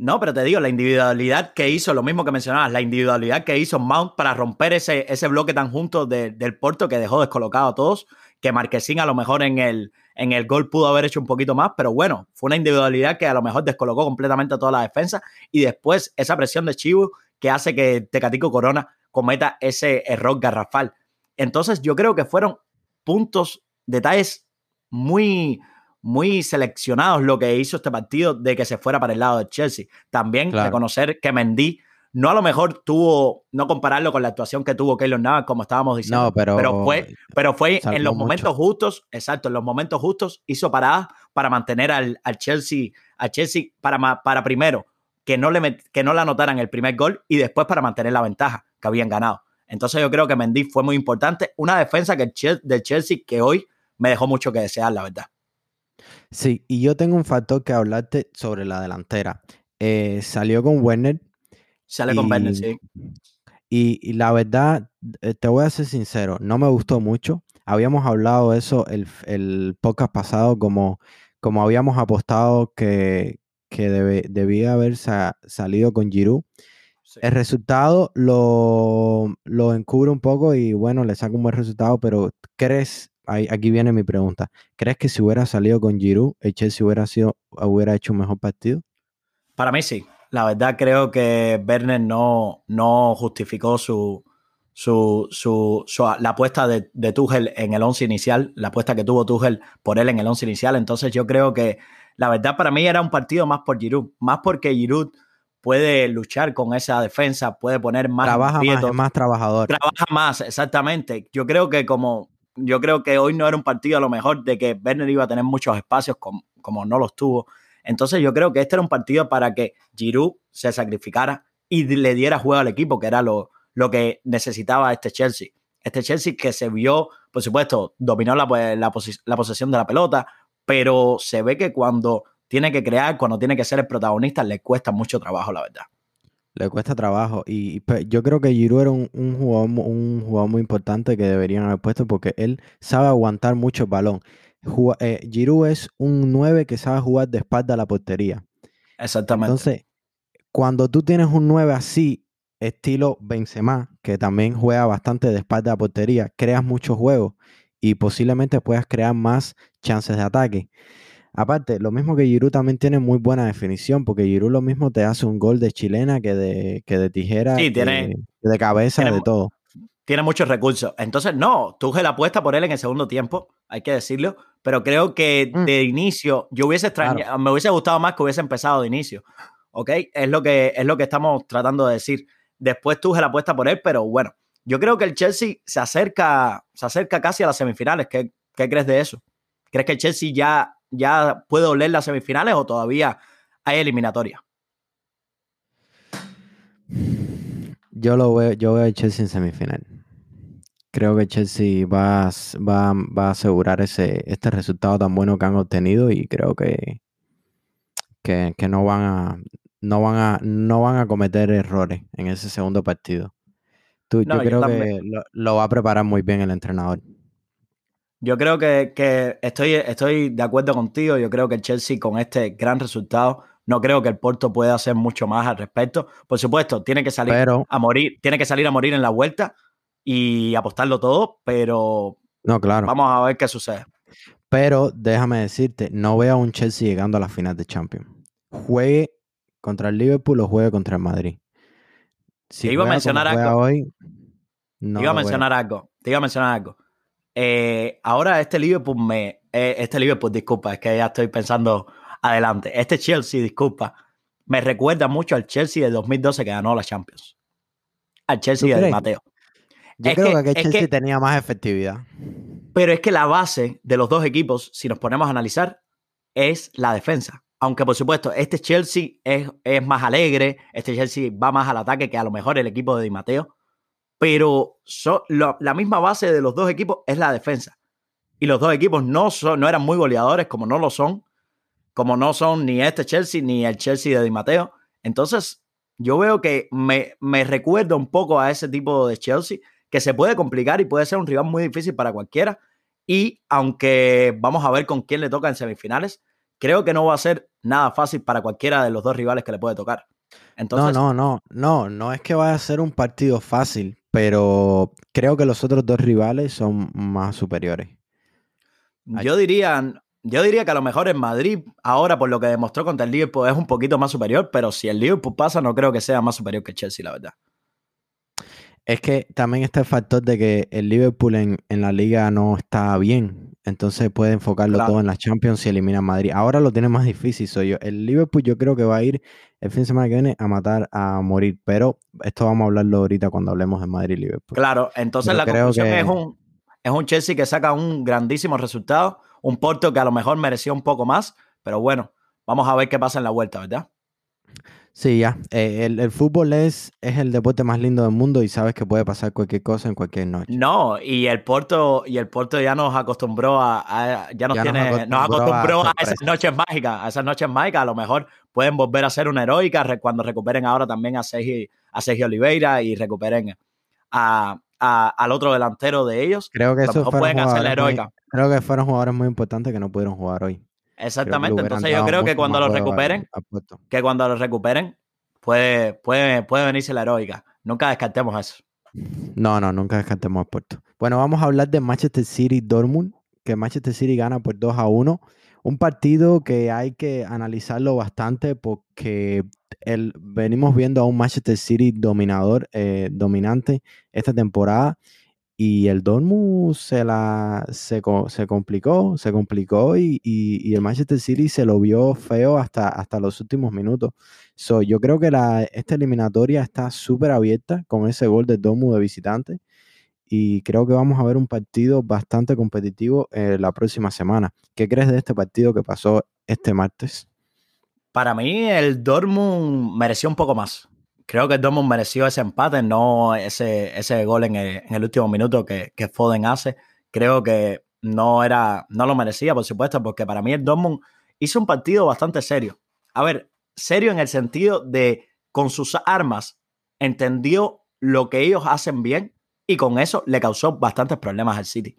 No, pero te digo, la individualidad que hizo, lo mismo que mencionabas, la individualidad que hizo Mount para romper ese, ese bloque tan junto del Porto que dejó descolocado a todos, que Marquesín a lo mejor en el, en el gol pudo haber hecho un poquito más, pero bueno, fue una individualidad que a lo mejor descolocó completamente a toda la defensa y después esa presión de Chivo que hace que Tecatico Corona cometa ese error garrafal. Entonces yo creo que fueron puntos, detalles muy, muy seleccionados lo que hizo este partido de que se fuera para el lado de Chelsea. También reconocer que Mendy no a lo mejor tuvo, no compararlo con la actuación que tuvo Keylor Navas, como estábamos diciendo, pero, pero fue, pero fue en los momentos justos, exacto, en los momentos justos hizo paradas para mantener al, al Chelsea, a Chelsea para, para primero que no, le que no le anotaran el primer gol y después para mantener la ventaja que habían ganado. Entonces yo creo que Mendy fue muy importante, una defensa que el del Chelsea que hoy me dejó mucho que desear, la verdad. Sí, y yo tengo un factor que hablarte sobre la delantera. Eh, salió con Werner, Sale con Werner, sí. Y, la verdad, eh, te voy a ser sincero, no me gustó mucho. Habíamos hablado de eso el, el podcast pasado, como, como habíamos apostado que, debía haber salido con Giroud. El resultado lo, lo, encubre un poco y bueno, le saca un buen resultado, pero ¿crees, aquí viene mi pregunta, ¿crees que si hubiera salido con Giroud, el Chelsea hubiera, sido, hubiera hecho un mejor partido? Para mí sí, la verdad creo que Werner no, no justificó su, su, su, la apuesta de, de, Tuchel en el once inicial, la apuesta que tuvo Tuchel por él en el once inicial. Entonces yo creo que la verdad para mí era un partido más por Giroud, más porque Giroud puede luchar con esa defensa, puede poner más trabaja más, más trabajador. Trabaja más, exactamente. Yo creo que como yo creo que hoy no era un partido a lo mejor de que Werner iba a tener muchos espacios como, como no los tuvo entonces yo creo que este era un partido para que Giroud se sacrificara y le diera juego al equipo, que era lo, lo que necesitaba este Chelsea. Este Chelsea que se vio, por supuesto, dominó la, pues, la, posesión de la pelota, pero se ve que cuando tiene que crear, cuando tiene que ser el protagonista, le cuesta mucho trabajo, la verdad. Le cuesta trabajo. Y, pues, yo creo que Giroud era un, jugador, un jugador muy importante que deberían haber puesto porque él sabe aguantar mucho el balón eh, Giroud es un 9 que sabe jugar de espalda a la portería. Exactamente. Entonces, cuando tú tienes un 9 así, estilo Benzema, que también juega bastante de espalda a la portería, creas muchos juegos y posiblemente puedas crear más chances de ataque. Aparte, lo mismo que Giroud también tiene muy buena definición, porque Giroud lo mismo te hace un gol de chilena que de, que de tijera, sí, tiene, de cabeza, de todo tiene muchos recursos. Entonces, no, Tuchel apuesta por él en el segundo tiempo, hay que decirlo, pero creo que mm. de inicio yo hubiese extrañado, me hubiese gustado más que hubiese empezado de inicio. ¿Ok? Es lo que, es lo que estamos tratando de decir. Después Tuchel apuesta por él, pero bueno, yo creo que el Chelsea se acerca, se acerca casi a las semifinales. ¿Qué, qué crees de eso? ¿Crees que el Chelsea ya, ya puede oler las semifinales o todavía hay eliminatoria? Yo lo veo, yo veo el Chelsea en semifinal. Creo que Chelsea va, va, va, a asegurar ese, este resultado tan bueno que han obtenido y creo que, que, no, van a, no, van a, no van a cometer errores en ese segundo partido. Tú, yo creo que lo, va a preparar muy bien el entrenador. Yo creo que, que, estoy, estoy de acuerdo contigo. Yo creo que el Chelsea con este gran resultado, no creo que el Porto pueda hacer mucho más al respecto. Por supuesto, tiene que salir a morir, tiene que salir a morir en la vuelta, y apostarlo todo, pero no, claro. vamos a ver qué sucede. Pero déjame decirte, no veo a un Chelsea llegando a la final de Champions. Juegue contra el Liverpool o juegue contra el Madrid. Si te iba a mencionar algo. Hoy, te iba a mencionar algo. Te iba a mencionar algo. Eh, ahora este Liverpool me. Eh, este Liverpool, disculpa, es que ya estoy pensando adelante. Este Chelsea, disculpa, me recuerda mucho al Chelsea de 2012 que ganó la Champions. Al Chelsea de Mateo. Yo creo que, Chelsea tenía más efectividad. Pero es que la base de los dos equipos, si nos ponemos a analizar, es la defensa. Aunque por supuesto, este Chelsea es, es más alegre, este Chelsea va más al ataque que a lo mejor el equipo de Di Matteo. Pero la misma base de los dos equipos es la defensa. Y los dos equipos no, son, no eran muy goleadores, como no lo son, como no son ni este Chelsea ni el Chelsea de Di Matteo. Entonces, yo veo que me, me recuerda un poco a ese tipo de Chelsea que se puede complicar y puede ser un rival muy difícil para cualquiera. Y aunque vamos a ver con quién le toca en semifinales, creo que no va a ser nada fácil para cualquiera de los dos rivales que le puede tocar. Entonces, no, no, no, no, no es que vaya a ser un partido fácil, pero creo que los otros dos rivales son más superiores. Yo diría, yo diría que a lo mejor en Madrid, ahora por lo que demostró contra el Liverpool, es un poquito más superior, pero si el Liverpool pasa, no creo que sea más superior que Chelsea, la verdad. Es que también está el factor de que el Liverpool en, la liga no está bien. Entonces puede enfocarlo todo en la Champions y elimina a Madrid. Ahora lo tiene más difícil, soy yo. El Liverpool yo creo que va a ir el fin de semana que viene a matar, a morir. Pero esto vamos a hablarlo ahorita cuando hablemos de Madrid y Liverpool. Claro, entonces la conclusión es, un, es un Chelsea que saca un grandísimo resultado un Porto que a lo mejor merecía un poco más, pero bueno, vamos a ver qué pasa en la vuelta, ¿verdad? Sí, ya. Eh, el, fútbol es, es el deporte más lindo del mundo y sabes que puede pasar cualquier cosa en cualquier noche. No, y el Porto, y el Porto ya nos acostumbró a, ya nos tiene, nos acostumbró, a, esas noches mágicas, a esas noches mágicas. A lo mejor pueden volver a ser una heroica cuando recuperen ahora también a Sergio, a Sergio Oliveira y recuperen a, al otro delantero de ellos. Creo que eso pueden hacer la heroica. creo que fueron jugadores muy importantes que no pudieron jugar hoy. Exactamente, entonces yo creo que cuando lo recuperen, que cuando lo recuperen, puede, puede, puede venirse la heroica. Nunca descartemos eso. No, no, nunca descartemos a Puerto. Bueno, vamos a hablar de Manchester City Dortmund, que Manchester City gana por 2 a 1. Un partido que hay que analizarlo bastante porque el, venimos viendo a un Manchester City dominador, eh, dominante esta temporada y el Dortmund se la se, se complicó, se complicó y, el Manchester City se lo vio feo hasta, hasta los últimos minutos. So, yo creo que la, esta eliminatoria está súper abierta con ese gol del Dortmund de visitante y creo que vamos a ver un partido bastante competitivo eh, la próxima semana. ¿Qué crees de este partido que pasó este martes? Para mí el Dortmund mereció un poco más. Creo que Dortmund mereció ese empate, no ese, ese gol en el, último minuto que, que, Foden hace. Creo que no, era, no lo merecía, por supuesto, porque para mí el Dortmund hizo un partido bastante serio. A ver, serio en el sentido de con sus armas entendió lo que ellos hacen bien y con eso le causó bastantes problemas al City.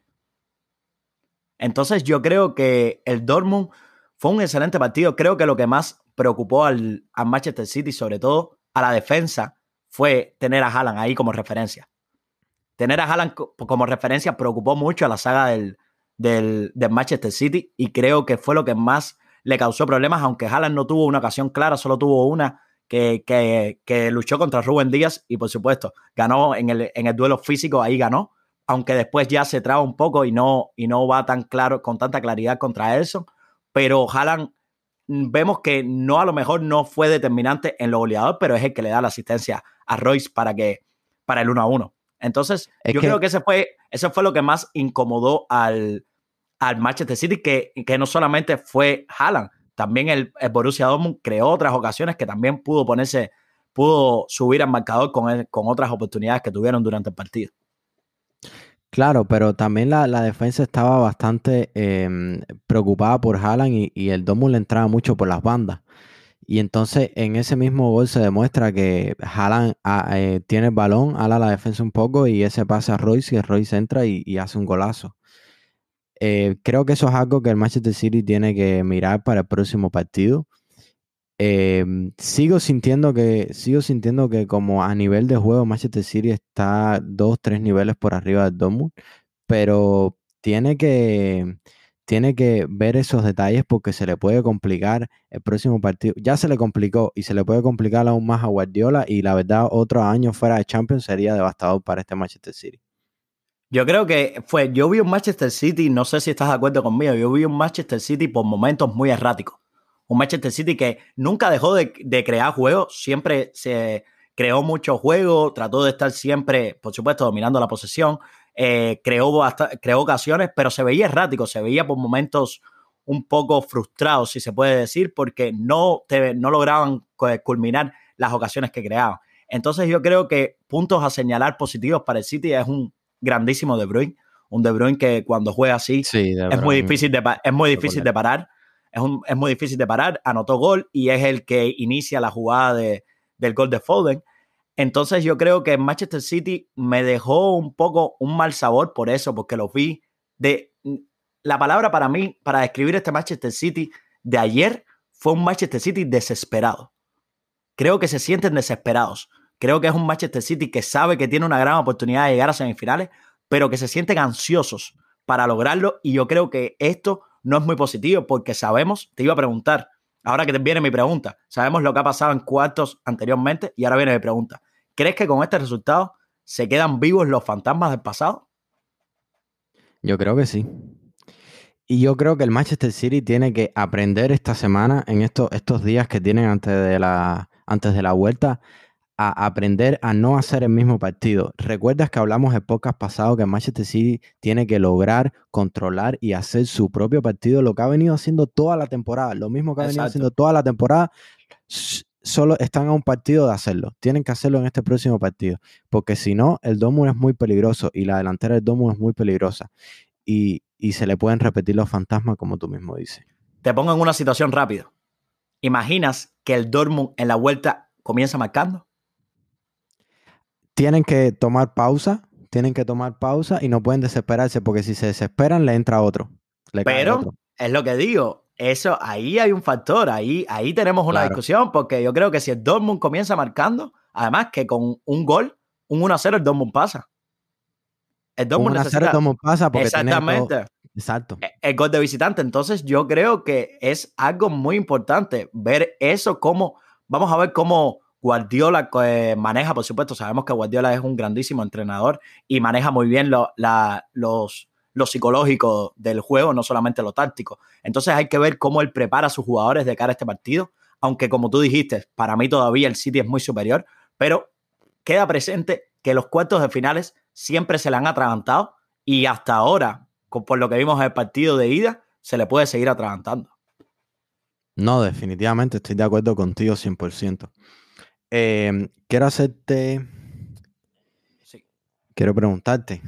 Entonces yo creo que el Dortmund fue un excelente partido. Creo que lo que más preocupó al, Manchester City, sobre todo a la defensa, fue tener a Haaland ahí como referencia. Tener a Haaland como referencia preocupó mucho a la saga del, del, Manchester City y creo que fue lo que más le causó problemas, aunque Haaland no tuvo una ocasión clara, solo tuvo una que, luchó contra Rubén Díaz y por supuesto ganó en el, en el duelo físico, ahí ganó, aunque después ya se traba un poco y no, y no va tan claro, con tanta claridad contra Elson, pero Haaland vemos que no a lo mejor no fue determinante en lo goleador, pero es el que le da la asistencia a Royce para que para el 1 a 1. Entonces, yo creo que ese fue, eso fue lo que más incomodó al, al Manchester City, que, que no solamente fue Haaland, también el, Borussia Dortmund creó otras ocasiones que también pudo ponerse, pudo subir al marcador con, con otras oportunidades que tuvieron durante el partido. Claro, pero también la, defensa estaba bastante em, preocupada por Haaland y, el Dortmund le entraba mucho por las bandas. Y entonces en ese mismo gol se demuestra que Haaland ah, eh, tiene el balón, ala la defensa un poco y ese pasa a Royce y Royce entra y hace un golazo. Eh, creo que eso es algo que el Manchester City tiene que mirar para el próximo partido. Em, sigo sintiendo que sigo sintiendo que como a nivel de juego Manchester City está dos tres niveles por arriba del Dortmund, pero tiene que tiene que ver esos detalles porque se le puede complicar el próximo partido. Ya se le complicó y se le puede complicar aún más a Guardiola y la verdad otro año fuera de Champions sería devastador para este Manchester City. Yo creo que fue, yo vi un Manchester City, no sé si estás de acuerdo conmigo, yo vi un Manchester City por momentos muy erráticos. Un Manchester City que nunca dejó de, crear juegos, siempre se creó mucho juego, trató de estar siempre, por supuesto, dominando la posesión, eh, creó, creó ocasiones, pero se veía errático, se veía por momentos un poco frustrado, si se puede decir, porque no, no lograban culminar las ocasiones que creaban. Entonces yo creo que puntos a señalar positivos para el City es un grandísimo De Bruyne. Un De Bruyne que cuando juega así es, muy difícil de, es muy difícil de parar. Es, es, muy difícil de parar. Anotó gol y es el que inicia la jugada de, del gol de Foden. Entonces yo creo que Manchester City me dejó un poco un mal sabor por eso, porque lo vi de... La palabra para mí, para describir este Manchester City de ayer, fue un Manchester City desesperado. Creo que se sienten desesperados. Creo que es un Manchester City que sabe que tiene una gran oportunidad de llegar a semifinales, pero que se sienten ansiosos para lograrlo y yo creo que esto no es muy positivo porque sabemos, te iba a preguntar, ahora que te viene mi pregunta, sabemos lo que ha pasado en cuartos anteriormente y ahora viene mi pregunta. ¿Crees que con este resultado se quedan vivos los fantasmas del pasado? Yo creo que sí. Y yo creo que el Manchester City tiene que aprender esta semana, en estos, estos días que tienen antes de, la, antes de la vuelta, a aprender a no hacer el mismo partido. ¿Recuerdas que hablamos en podcast pasado que Manchester City tiene que lograr controlar y hacer su propio partido, lo que ha venido haciendo toda la temporada, lo mismo que ha venido haciendo toda la temporada, solo están a un partido de hacerlo. Tienen que hacerlo en este próximo partido, porque si no, el Domu es muy peligroso y la delantera del Domu es muy peligrosa. Y, y se le pueden repetir los fantasmas, como tú mismo dices. Te pongo en una situación rápida. ¿Imaginas que el Dortmund en la vuelta comienza marcando? Tienen que tomar pausa, tienen que tomar pausa y no pueden desesperarse porque si se desesperan le entra otro. Pero es lo que digo, eso ahí hay un factor, ahí, ahí tenemos una discusión porque yo creo que si el Dortmund comienza marcando, además que con un gol, un 1-0 el Dortmund pasa. El Dortmund necesita... el pasa porque Exactamente. Exacto. E, el gol de visitante. Entonces, yo creo que es algo muy importante ver eso, cómo. Vamos a ver cómo Guardiola eh, maneja, por supuesto. Sabemos que Guardiola es un grandísimo entrenador y maneja muy bien lo, los, lo psicológico del juego, no solamente lo táctico. Entonces, hay que ver cómo él prepara a sus jugadores de cara a este partido. Aunque, como tú dijiste, para mí todavía el City es muy superior, pero queda presente que los cuartos de finales siempre se le han atragantado y hasta ahora, por lo que vimos en el partido de ida, se le puede seguir atragantando. No, definitivamente estoy de acuerdo contigo 100%. Em, quiero hacerte... Sí. Quiero preguntarte,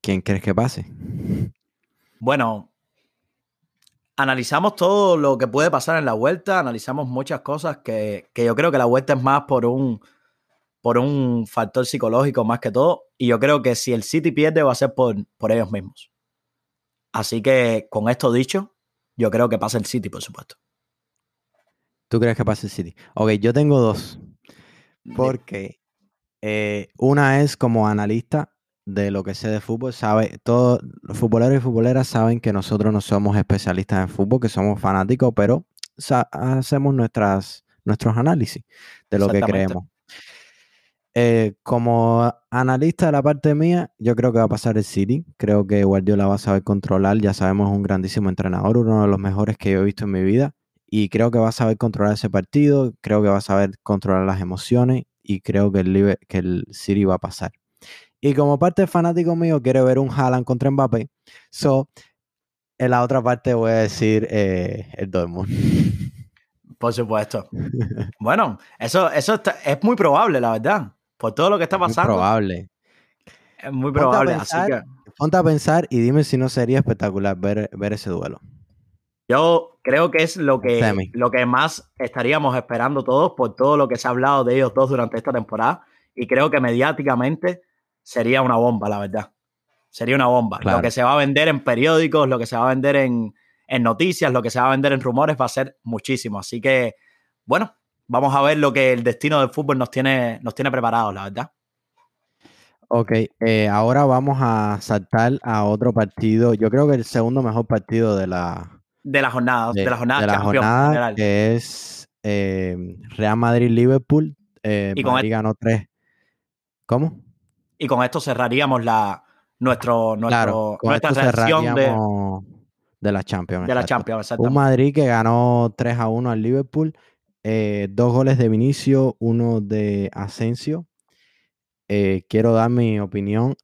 ¿quién crees que pase? Bueno, analizamos todo lo que puede pasar en la vuelta, analizamos muchas cosas que, que yo creo que la vuelta es más por un por un factor psicológico más que todo. Y yo creo que si el City pierde va a ser por, por ellos mismos. Así que con esto dicho, yo creo que pasa el City, por supuesto. ¿Tú crees que pasa el City? Ok, yo tengo dos. Porque eh, una es como analista de lo que sé de fútbol, sabe, todos los futboleros y futboleras saben que nosotros no somos especialistas en fútbol, que somos fanáticos, pero hacemos nuestras, nuestros análisis de lo que creemos. Eh, como analista de la parte mía, yo creo que va a pasar el City. Creo que Guardiola va a saber controlar. Ya sabemos, es un grandísimo entrenador, uno de los mejores que yo he visto en mi vida. Y creo que va a saber controlar ese partido. Creo que va a saber controlar las emociones. Y creo que el, que el City va a pasar. Y como parte fanático mío, quiero ver un Haaland contra Mbappé. So, en la otra parte voy a decir eh, el Dortmund. Por supuesto. bueno, eso, eso es muy probable, la verdad por todo lo que está pasando. Es probable. Es muy probable. así que... Ponte a pensar y dime si no sería espectacular ver, ver ese duelo. Yo creo que es lo que, lo que más estaríamos esperando todos por todo lo que se ha hablado de ellos dos durante esta temporada. Y creo que mediáticamente sería una bomba, la verdad. Sería una bomba. Lo que se va a vender en periódicos, lo que se va a vender en, en noticias, lo que se va a vender en rumores va a ser muchísimo. Así que, bueno, vamos a ver lo que el destino del fútbol nos tiene, nos tiene preparado, la verdad. Ok, eh, ahora vamos a saltar a otro partido. Yo creo que el segundo mejor partido de la de la jornada, de, la jornada, de la jornada que es eh, Real Madrid-Liverpool. Eh, y Madrid ganó tres. ¿Cómo? Y con esto cerraríamos la nuestro, nuestro nuestra reacción de, de la Champions. De la Champions. Un Madrid que ganó 3 a 1 al Liverpool eh, dos goles de Vinicio, uno de Asensio. Eh, quiero dar mi opinión.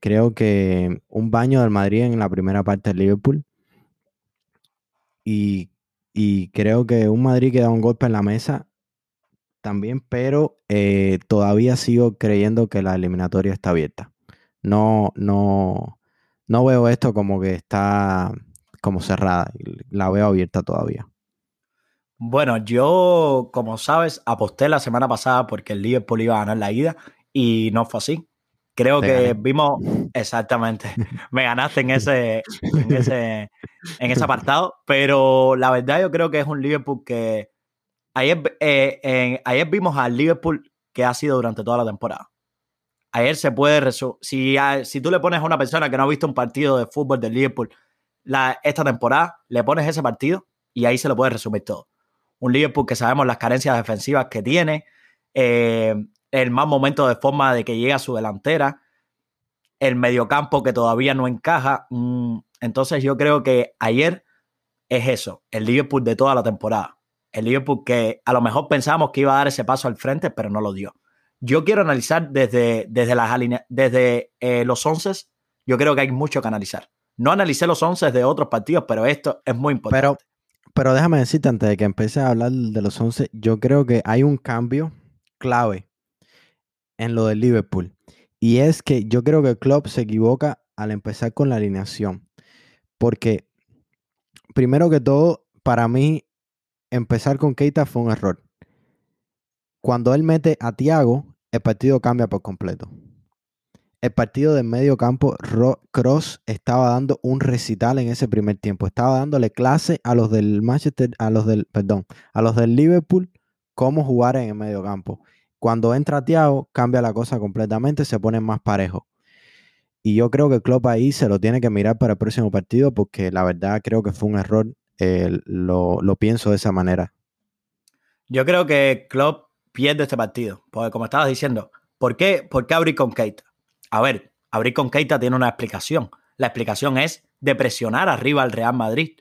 Creo que un baño del Madrid en la primera parte del Liverpool. Y, creo que un Madrid que da un golpe en la mesa también, pero todavía sigo creyendo que la eliminatoria está abierta. No, no, no veo esto como que está como cerrada. La veo abierta todavía. Bueno, yo, como sabes, aposté la semana pasada porque el Liverpool iba a ganar la ida y no fue así. Creo que vimos exactamente, me ganaste en ese, en ese, en ese apartado, pero la verdad yo creo que es un Liverpool que ayer, eh, ayer vimos al Liverpool que ha sido durante toda la temporada. Ayer se puede si, si tú le pones a una persona que no ha visto un partido de fútbol del Liverpool la, esta temporada, le pones ese partido y ahí se lo puede resumir todo. Un Liverpool que sabemos las carencias defensivas que tiene, eh, el más momento de forma de que llega a su delantera, el mediocampo que todavía no encaja. Mm, entonces yo creo que ayer es eso, el Liverpool de toda la temporada. El Liverpool que a lo mejor pensábamos que iba a dar ese paso al frente, pero no lo dio. Yo quiero analizar desde, desde, las desde eh, los 11, yo creo que hay mucho que analizar. No analicé los 11 de otros partidos, pero esto es muy importante. Pero, pero déjame decirte antes de que empiece a hablar de los 11, yo creo que hay un cambio clave en lo del Liverpool. Y es que yo creo que Klopp se equivoca al empezar con la alineación. Porque, primero que todo, para mí, empezar con Keita fue un error. Cuando él mete a Thiago, el partido cambia por completo. El partido del medio campo, Cross estaba dando un recital en ese primer tiempo. Estaba dándole clase a los del Manchester, a los del, perdón, a los del Liverpool, cómo jugar en el medio campo. Cuando entra Thiago, cambia la cosa completamente, se pone más parejo. Y yo creo que Klopp ahí se lo tiene que mirar para el próximo partido porque la verdad creo que fue un error. lo, lo, pienso de esa manera. Yo creo que Klopp pierde este partido. Porque como estabas diciendo, ¿por qué, ¿por qué abrir con Keita? A ver, abrir con Keita tiene una explicación. La explicación es de presionar arriba al Real Madrid.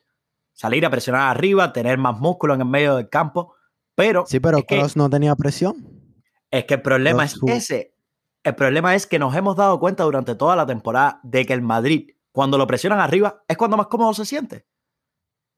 Salir a presionar arriba, tener más músculo en el medio del campo. Pero. Sí, pero Cross no tenía presión. Es que el problema es ese. El problema es que nos hemos dado cuenta durante toda la temporada de que el Madrid, cuando lo presionan arriba, es cuando más cómodo se siente.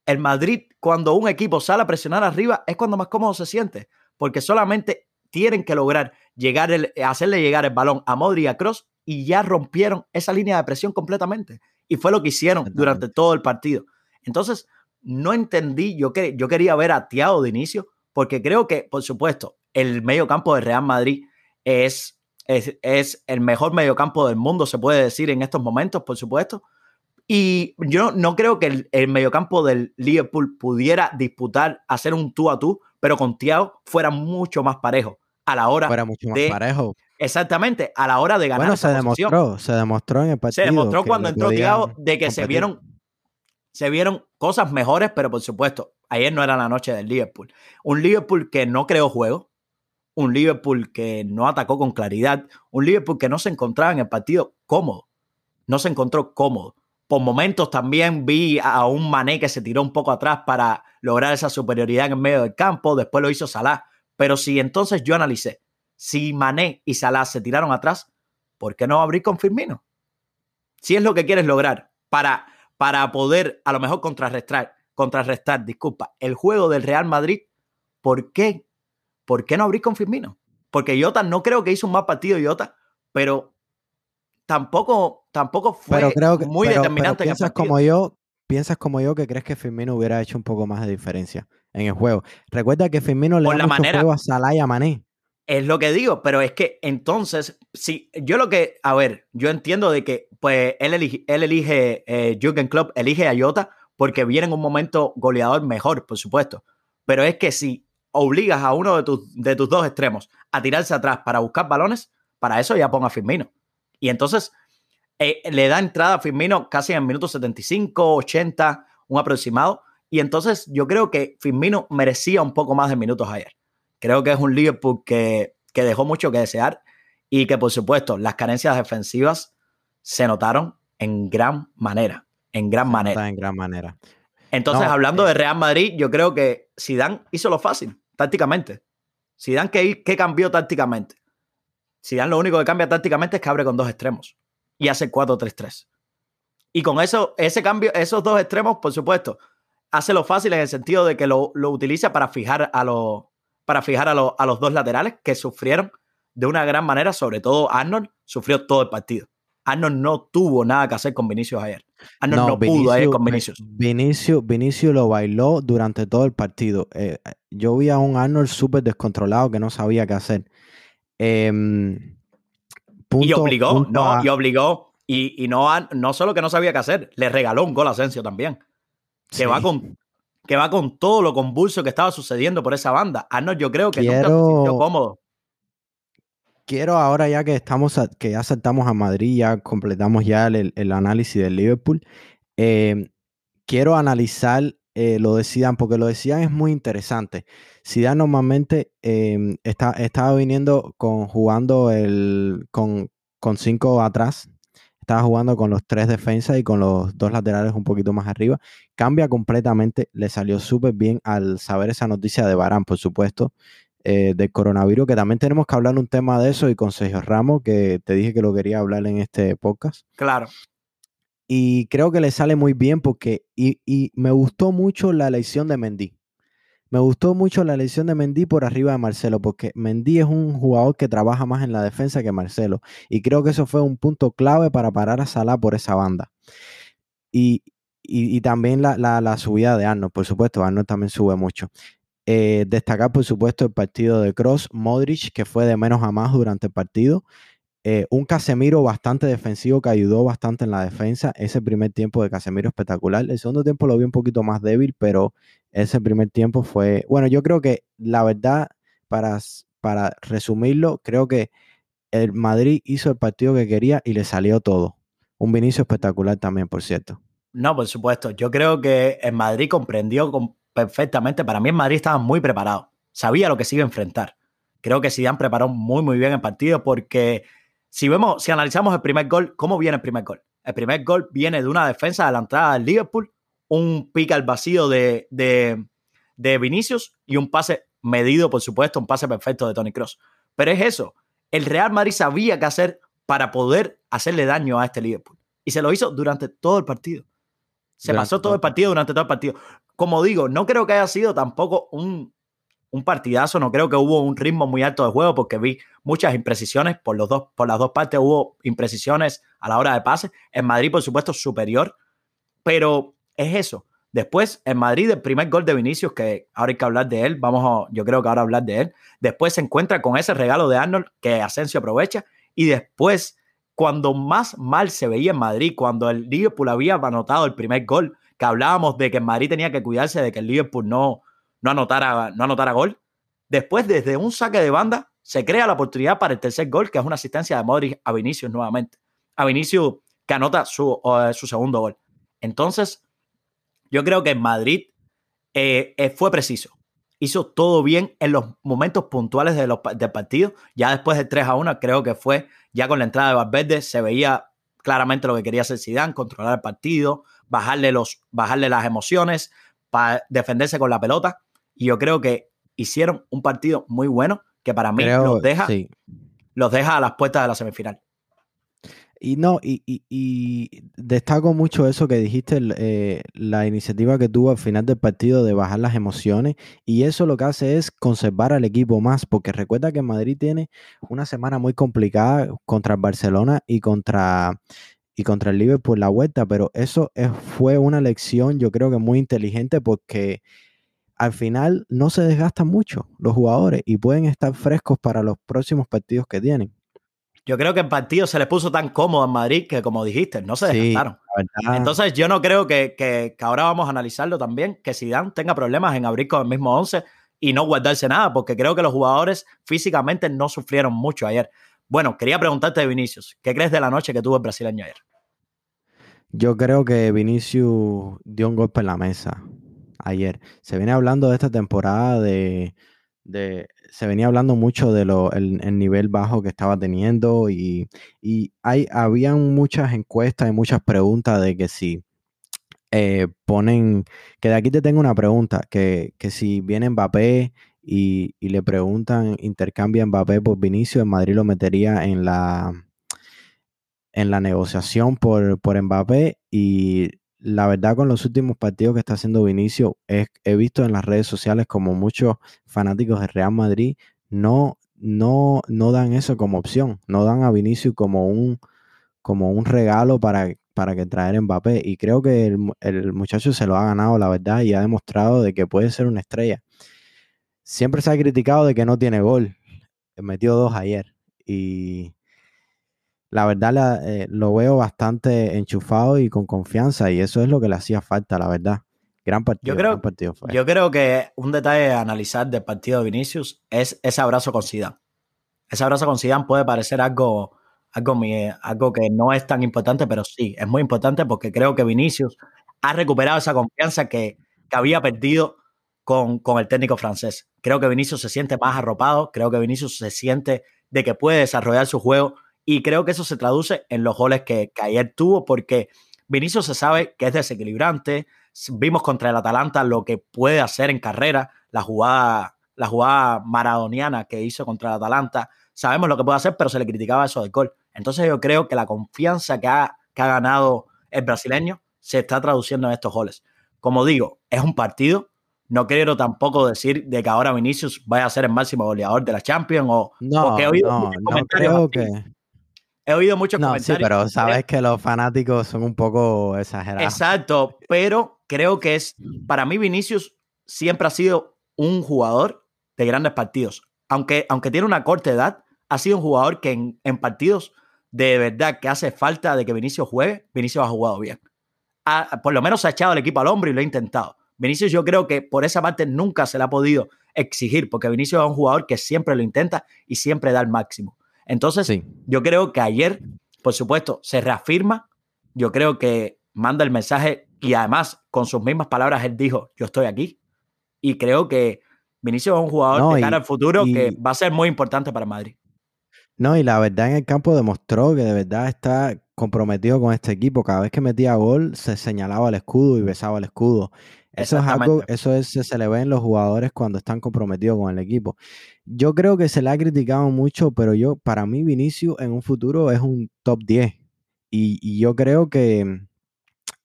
El Madrid, cuando un equipo sale a presionar arriba, es cuando más cómodo se siente. Porque solamente tienen que lograr llegar el, hacerle llegar el balón a Modri y a Cross y ya rompieron esa línea de presión completamente. Y fue lo que hicieron durante todo el partido. Entonces, no entendí, yo, que, yo quería ver a Thiago de inicio, porque creo que, por supuesto, el medio campo de Real Madrid es, es, el mejor medio campo del mundo, se puede decir en estos momentos, por supuesto. Y yo no creo que el, el mediocampo del Liverpool pudiera disputar, hacer un tú a tú, pero con Thiago fuera mucho más parejo a la hora fuera mucho más parejo. Exactamente, a la hora de ganar. Bueno, se demostró, se demostró en el partido. Se demostró cuando entró Thiago de que se vieron, se vieron cosas mejores, pero por supuesto, ayer no era la noche del Liverpool. Un Liverpool que no creó juego, un Liverpool que no atacó con claridad, un Liverpool que no se encontraba en el partido cómodo, no se encontró cómodo. Por momentos también vi a un Mané que se tiró un poco atrás para lograr esa superioridad en el medio del campo, después lo hizo Salah. Pero si entonces yo analicé, si Mané y Salah se tiraron atrás, ¿por qué no abrir con Firmino? Si es lo que quieres lograr para, para poder a lo mejor contrarrestar, contrarrestar, disculpa, el juego del Real Madrid, ¿por qué ¿por qué no abrir con Firmino? Porque Jota no creo que hizo un mal partido Jota, pero tampoco, tampoco fue muy determinante. piensas como yo, piensas como yo que crees que Firmino hubiera hecho un poco más de diferencia en el juego. Recuerda que Firmino le da mucho juego a Salah y a Mané. Es lo que digo, pero es que entonces, si yo lo que, a ver, yo entiendo de que pues él elige, él elige eh, Jürgen Klopp elige a Jota porque viene en un momento goleador mejor, por supuesto. Pero es que si obligas a uno de tus, de tus dos extremos a tirarse atrás para buscar balones, para eso ya ponga a Firmino. Y entonces eh, le da entrada a Firmino casi en minutos 75, 80, un aproximado. Y entonces yo creo que Firmino merecía un poco más de minutos ayer. Creo que es un Liverpool que, que dejó mucho que desear y que por supuesto las carencias defensivas se notaron en gran manera. En gran manera. En gran manera. Entonces, hablando de Real Madrid, yo creo que Zidane hizo lo fácil, tácticamente. Zidane, ¿qué, qué cambió tácticamente? Zidane lo único que cambia tácticamente es que abre con dos extremos y hace 4-3-3. Y con eso, ese cambio, esos dos extremos, por supuesto, hace lo fácil en el sentido de que lo, utiliza para fijar, a, los, para fijar a, a los dos laterales que sufrieron de una gran manera, sobre todo Arnold, sufrió todo el partido. Arnold no tuvo nada que hacer con Vinicius ayer. Arnold no, pudo ayer con Vinicius. Vinicius. Vinicius lo bailó durante todo el partido. Eh, yo vi a un Arnold súper descontrolado que no sabía qué hacer. Em, y obligó, no, y obligó. Y, no, no solo que no sabía qué hacer, le regaló un gol a Asensio también. Que, va con, que va con todo lo convulso que estaba sucediendo por esa banda. Arnold yo creo que nunca se sintió cómodo quiero ahora ya que estamos que ya aceptamos a Madrid, ya completamos ya el, análisis del Liverpool. Eh, quiero analizar eh, lo de Zidane, porque lo de Zidane es muy interesante. Zidane normalmente em, está, estaba viniendo con, jugando el, con, con cinco atrás, estaba jugando con los tres defensas y con los dos laterales un poquito más arriba. Cambia completamente, le salió súper bien al saber esa noticia de Barán, por supuesto, eh, del coronavirus, que también tenemos que hablar un tema de eso y con Sergio Ramos, que te dije que lo quería hablar en este podcast. Claro. Y creo que le sale muy bien porque, y, y me gustó mucho la elección de Mendy. Me gustó mucho la elección de Mendy por arriba de Marcelo, porque Mendy es un jugador que trabaja más en la defensa que Marcelo. Y creo que eso fue un punto clave para parar a Salah por esa banda. Y, y, también la, la, la, subida de Arnold, por supuesto, Arnold también sube mucho. Eh, destacar, por supuesto, el partido de Cross, Modric, que fue de menos a más durante el partido. Eh, un Casemiro bastante defensivo que ayudó bastante en la defensa. Ese primer tiempo de Casemiro espectacular. El segundo tiempo lo vi un poquito más débil, pero ese primer tiempo fue. Bueno, yo creo que la verdad, para, para resumirlo, creo que el Madrid hizo el partido que quería y le salió todo. Un Vinicio espectacular también, por cierto. No, por supuesto. Yo creo que el Madrid comprendió perfectamente. Para mí, el Madrid estaba muy preparado. Sabía lo que se iba a enfrentar. Creo que Zidane preparó muy, muy bien el partido porque si vemos, si analizamos el primer gol, ¿cómo viene el primer gol? El primer gol viene de una defensa de la entrada del Liverpool, un pica al vacío de, de, de Vinicius y un pase medido, por supuesto, un pase perfecto de Tony Cross. Pero es eso. El Real Madrid sabía qué hacer para poder hacerle daño a este Liverpool. Y se lo hizo durante todo el partido. Se pasó todo el partido durante todo el partido. Como digo, no creo que haya sido tampoco un, un partidazo. No creo que hubo un ritmo muy alto de juego porque vi muchas imprecisiones por, los dos, por las dos partes. Hubo imprecisiones a la hora de pase. En Madrid, por supuesto, superior. Pero es eso. Después, en Madrid, el primer gol de Vinicius, que ahora hay que hablar de él, vamos a, yo creo que ahora hablar de él. Después se encuentra con ese regalo de Arnold que Asensio aprovecha. Y después, cuando más mal se veía en Madrid, cuando el Liverpool había anotado el primer gol, que hablábamos de que Madrid tenía que cuidarse de que el Liverpool no, no anotara, no anotara gol. Después, desde un saque de banda, se crea la oportunidad para el tercer gol, que es una asistencia de Modric a Vinicius nuevamente. A Vinicius que anota su, su segundo gol. Entonces, yo creo que en Madrid eh, eh, fue preciso. Hizo todo bien en los momentos puntuales de los, del partido. Ya después del 3 a 1, creo que fue ya con la entrada de Valverde, se veía claramente lo que quería hacer Zidane, controlar el partido, bajarle, los, bajarle las emociones, para defenderse con la pelota. Y yo creo que hicieron un partido muy bueno que para mí los, deja, los deja a las puertas de la semifinal. Y no, y, destaco mucho eso que dijiste, eh, la iniciativa que tuvo al final del partido de bajar las emociones. Y eso lo que hace es conservar al equipo más, porque recuerda que Madrid tiene una semana muy complicada contra el Barcelona y contra, y contra el Liverpool la vuelta, pero eso fue una lección, yo creo que muy inteligente, porque al final no se desgastan mucho los jugadores y pueden estar frescos para los próximos partidos que tienen. Yo creo que el partido se les puso tan cómodo en Madrid que, como dijiste, no se desgastaron. Entonces, yo no creo que, que, ahora vamos a analizarlo también, que Zidane tenga problemas en abrir con el mismo 11 y no guardarse nada, porque creo que los jugadores físicamente no sufrieron mucho ayer. Bueno, quería preguntarte de Vinicius, ¿qué crees de la noche que tuvo el brasileño ayer? Yo creo que Vinicius dio un golpe en la mesa ayer. Se viene hablando de esta temporada de, se venía hablando mucho de lo, el, nivel bajo que estaba teniendo y, y hay, habían muchas encuestas y muchas preguntas de que si eh, ponen, que de aquí te tengo una pregunta, que, que si viene Mbappé y, y, le preguntan, intercambia Mbappé por Vinicius, en Madrid lo metería en la, en la negociación por, por Mbappé y la verdad con los últimos partidos que está haciendo Vinicio, he visto en las redes sociales como muchos fanáticos de Real Madrid no, no, no dan eso como opción, no dan a Vinicio como un, como un regalo para, para que traer Mbappé. Y creo que el, el, muchacho se lo ha ganado, la verdad, y ha demostrado de que puede ser una estrella. Siempre se ha criticado de que no tiene gol. Metió dos ayer. Y, la verdad eh, lo veo bastante enchufado y con confianza y eso es lo que le hacía falta, la verdad. Gran partido. Yo creo, partido Yo creo que un detalle a analizar del partido de Vinicius es ese abrazo con Zidane. Ese abrazo con Zidane puede parecer algo, algo, algo que no es tan importante, pero sí, es muy importante porque creo que Vinicius ha recuperado esa confianza que, que había perdido con, con, el técnico francés. Creo que Vinicius se siente más arropado, creo que Vinicius se siente de que puede desarrollar su juego y creo que eso se traduce en los goles que, que ayer tuvo porque Vinicius se sabe que es desequilibrante, vimos contra el Atalanta lo que puede hacer en carrera, la jugada, la jugada maradoniana que hizo contra el Atalanta, sabemos lo que puede hacer, pero se le criticaba eso del gol. Entonces yo creo que la confianza que ha, que ha ganado el brasileño se está traduciendo en estos goles. Como digo, es un partido. No quiero tampoco decir de que ahora Vinicius vaya a ser el máximo goleador de la Champions o no, no, no creo que he oído muchos no, comentarios. Sí, pero sabes que los fanáticos son un poco exagerados. Exacto, pero creo que es para mí Vinicius siempre ha sido un jugador de grandes partidos. Aunque, aunque tiene una corta edad, ha sido un jugador que en, en partidos de verdad que hace falta de que Vinicius juegue, Vinicius ha jugado bien. Ha, por lo menos ha echado el equipo al hombro y lo ha intentado. Vinicius yo creo que por esa parte nunca se le ha podido exigir, porque Vinicius es un jugador que siempre lo intenta y siempre da el máximo. Entonces, sí. yo creo que ayer, por supuesto, se reafirma, yo creo que manda el mensaje y además con sus mismas palabras él dijo, yo estoy aquí. Y creo que Vinicius es un jugador no, de cara y, al futuro y, que va a ser muy importante para Madrid. No, y la verdad en el campo demostró que de verdad está comprometido con este equipo. Cada vez que metía gol, se señalaba el escudo y besaba el escudo. Eso es algo, eso es, se le ve en los jugadores cuando están comprometidos con el equipo. Yo creo que se le ha criticado mucho, pero yo, para mí, Vinicius en un futuro es un top 10. Y, y yo creo que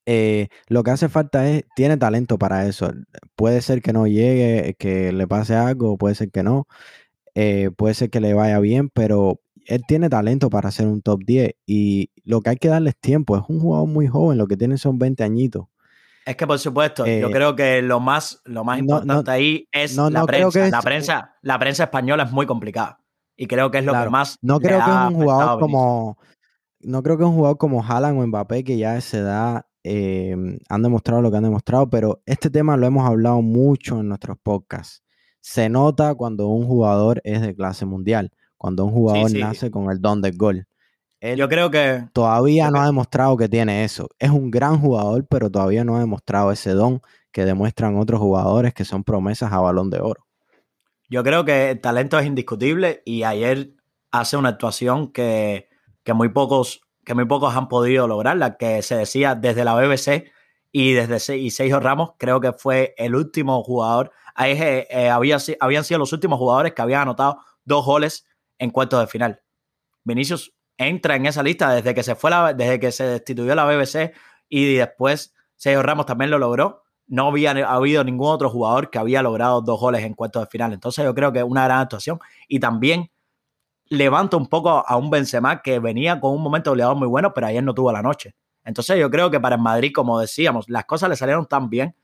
eh, lo que hace falta es, tiene talento para eso. Puede ser que no llegue, que le pase algo, puede ser que no. Eh, puede ser que le vaya bien, pero él tiene talento para ser un top 10 y lo que hay que darle es tiempo. Es un jugador muy joven, lo que tiene son 20 añitos. Es que por supuesto, eh, yo creo que lo más, lo más importante no, no, ahí es no, la prensa. la prensa. La prensa española es muy complicada. Y creo que es lo claro, que más. No creo que un jugador como. No creo que un jugador como Haaland o Mbappé, que ya a esa edad eh, han demostrado lo que han demostrado, pero este tema lo hemos hablado mucho en nuestros podcasts. Se nota cuando un jugador es de clase mundial, cuando un jugador sí, sí. nace con el don del gol. Él yo creo que todavía no ha demostrado que tiene eso. Es un gran jugador, pero todavía no ha demostrado ese don que demuestran otros jugadores que son promesas a balón de oro. Yo creo que el talento es indiscutible y ayer hace una actuación que, que muy pocos que muy pocos han podido lograr, la que se decía desde la BBC y desde y Sergio Ramos, creo que fue el último jugador, ahí, eh, eh, había, habían sido los últimos jugadores que habían anotado dos goles en cuartos de final. Vinicius entra en esa lista desde que se fue la, desde que se destituyó la BBC y después Sergio Ramos también lo logró. No había habido ningún otro jugador que había logrado dos goles en cuartos de final. Entonces yo creo que es una gran actuación y también levanta un poco a un Benzema que venía con un momento goleador muy bueno, pero ayer no tuvo la noche. Entonces yo creo que para el Madrid, como decíamos, las cosas le salieron tan bien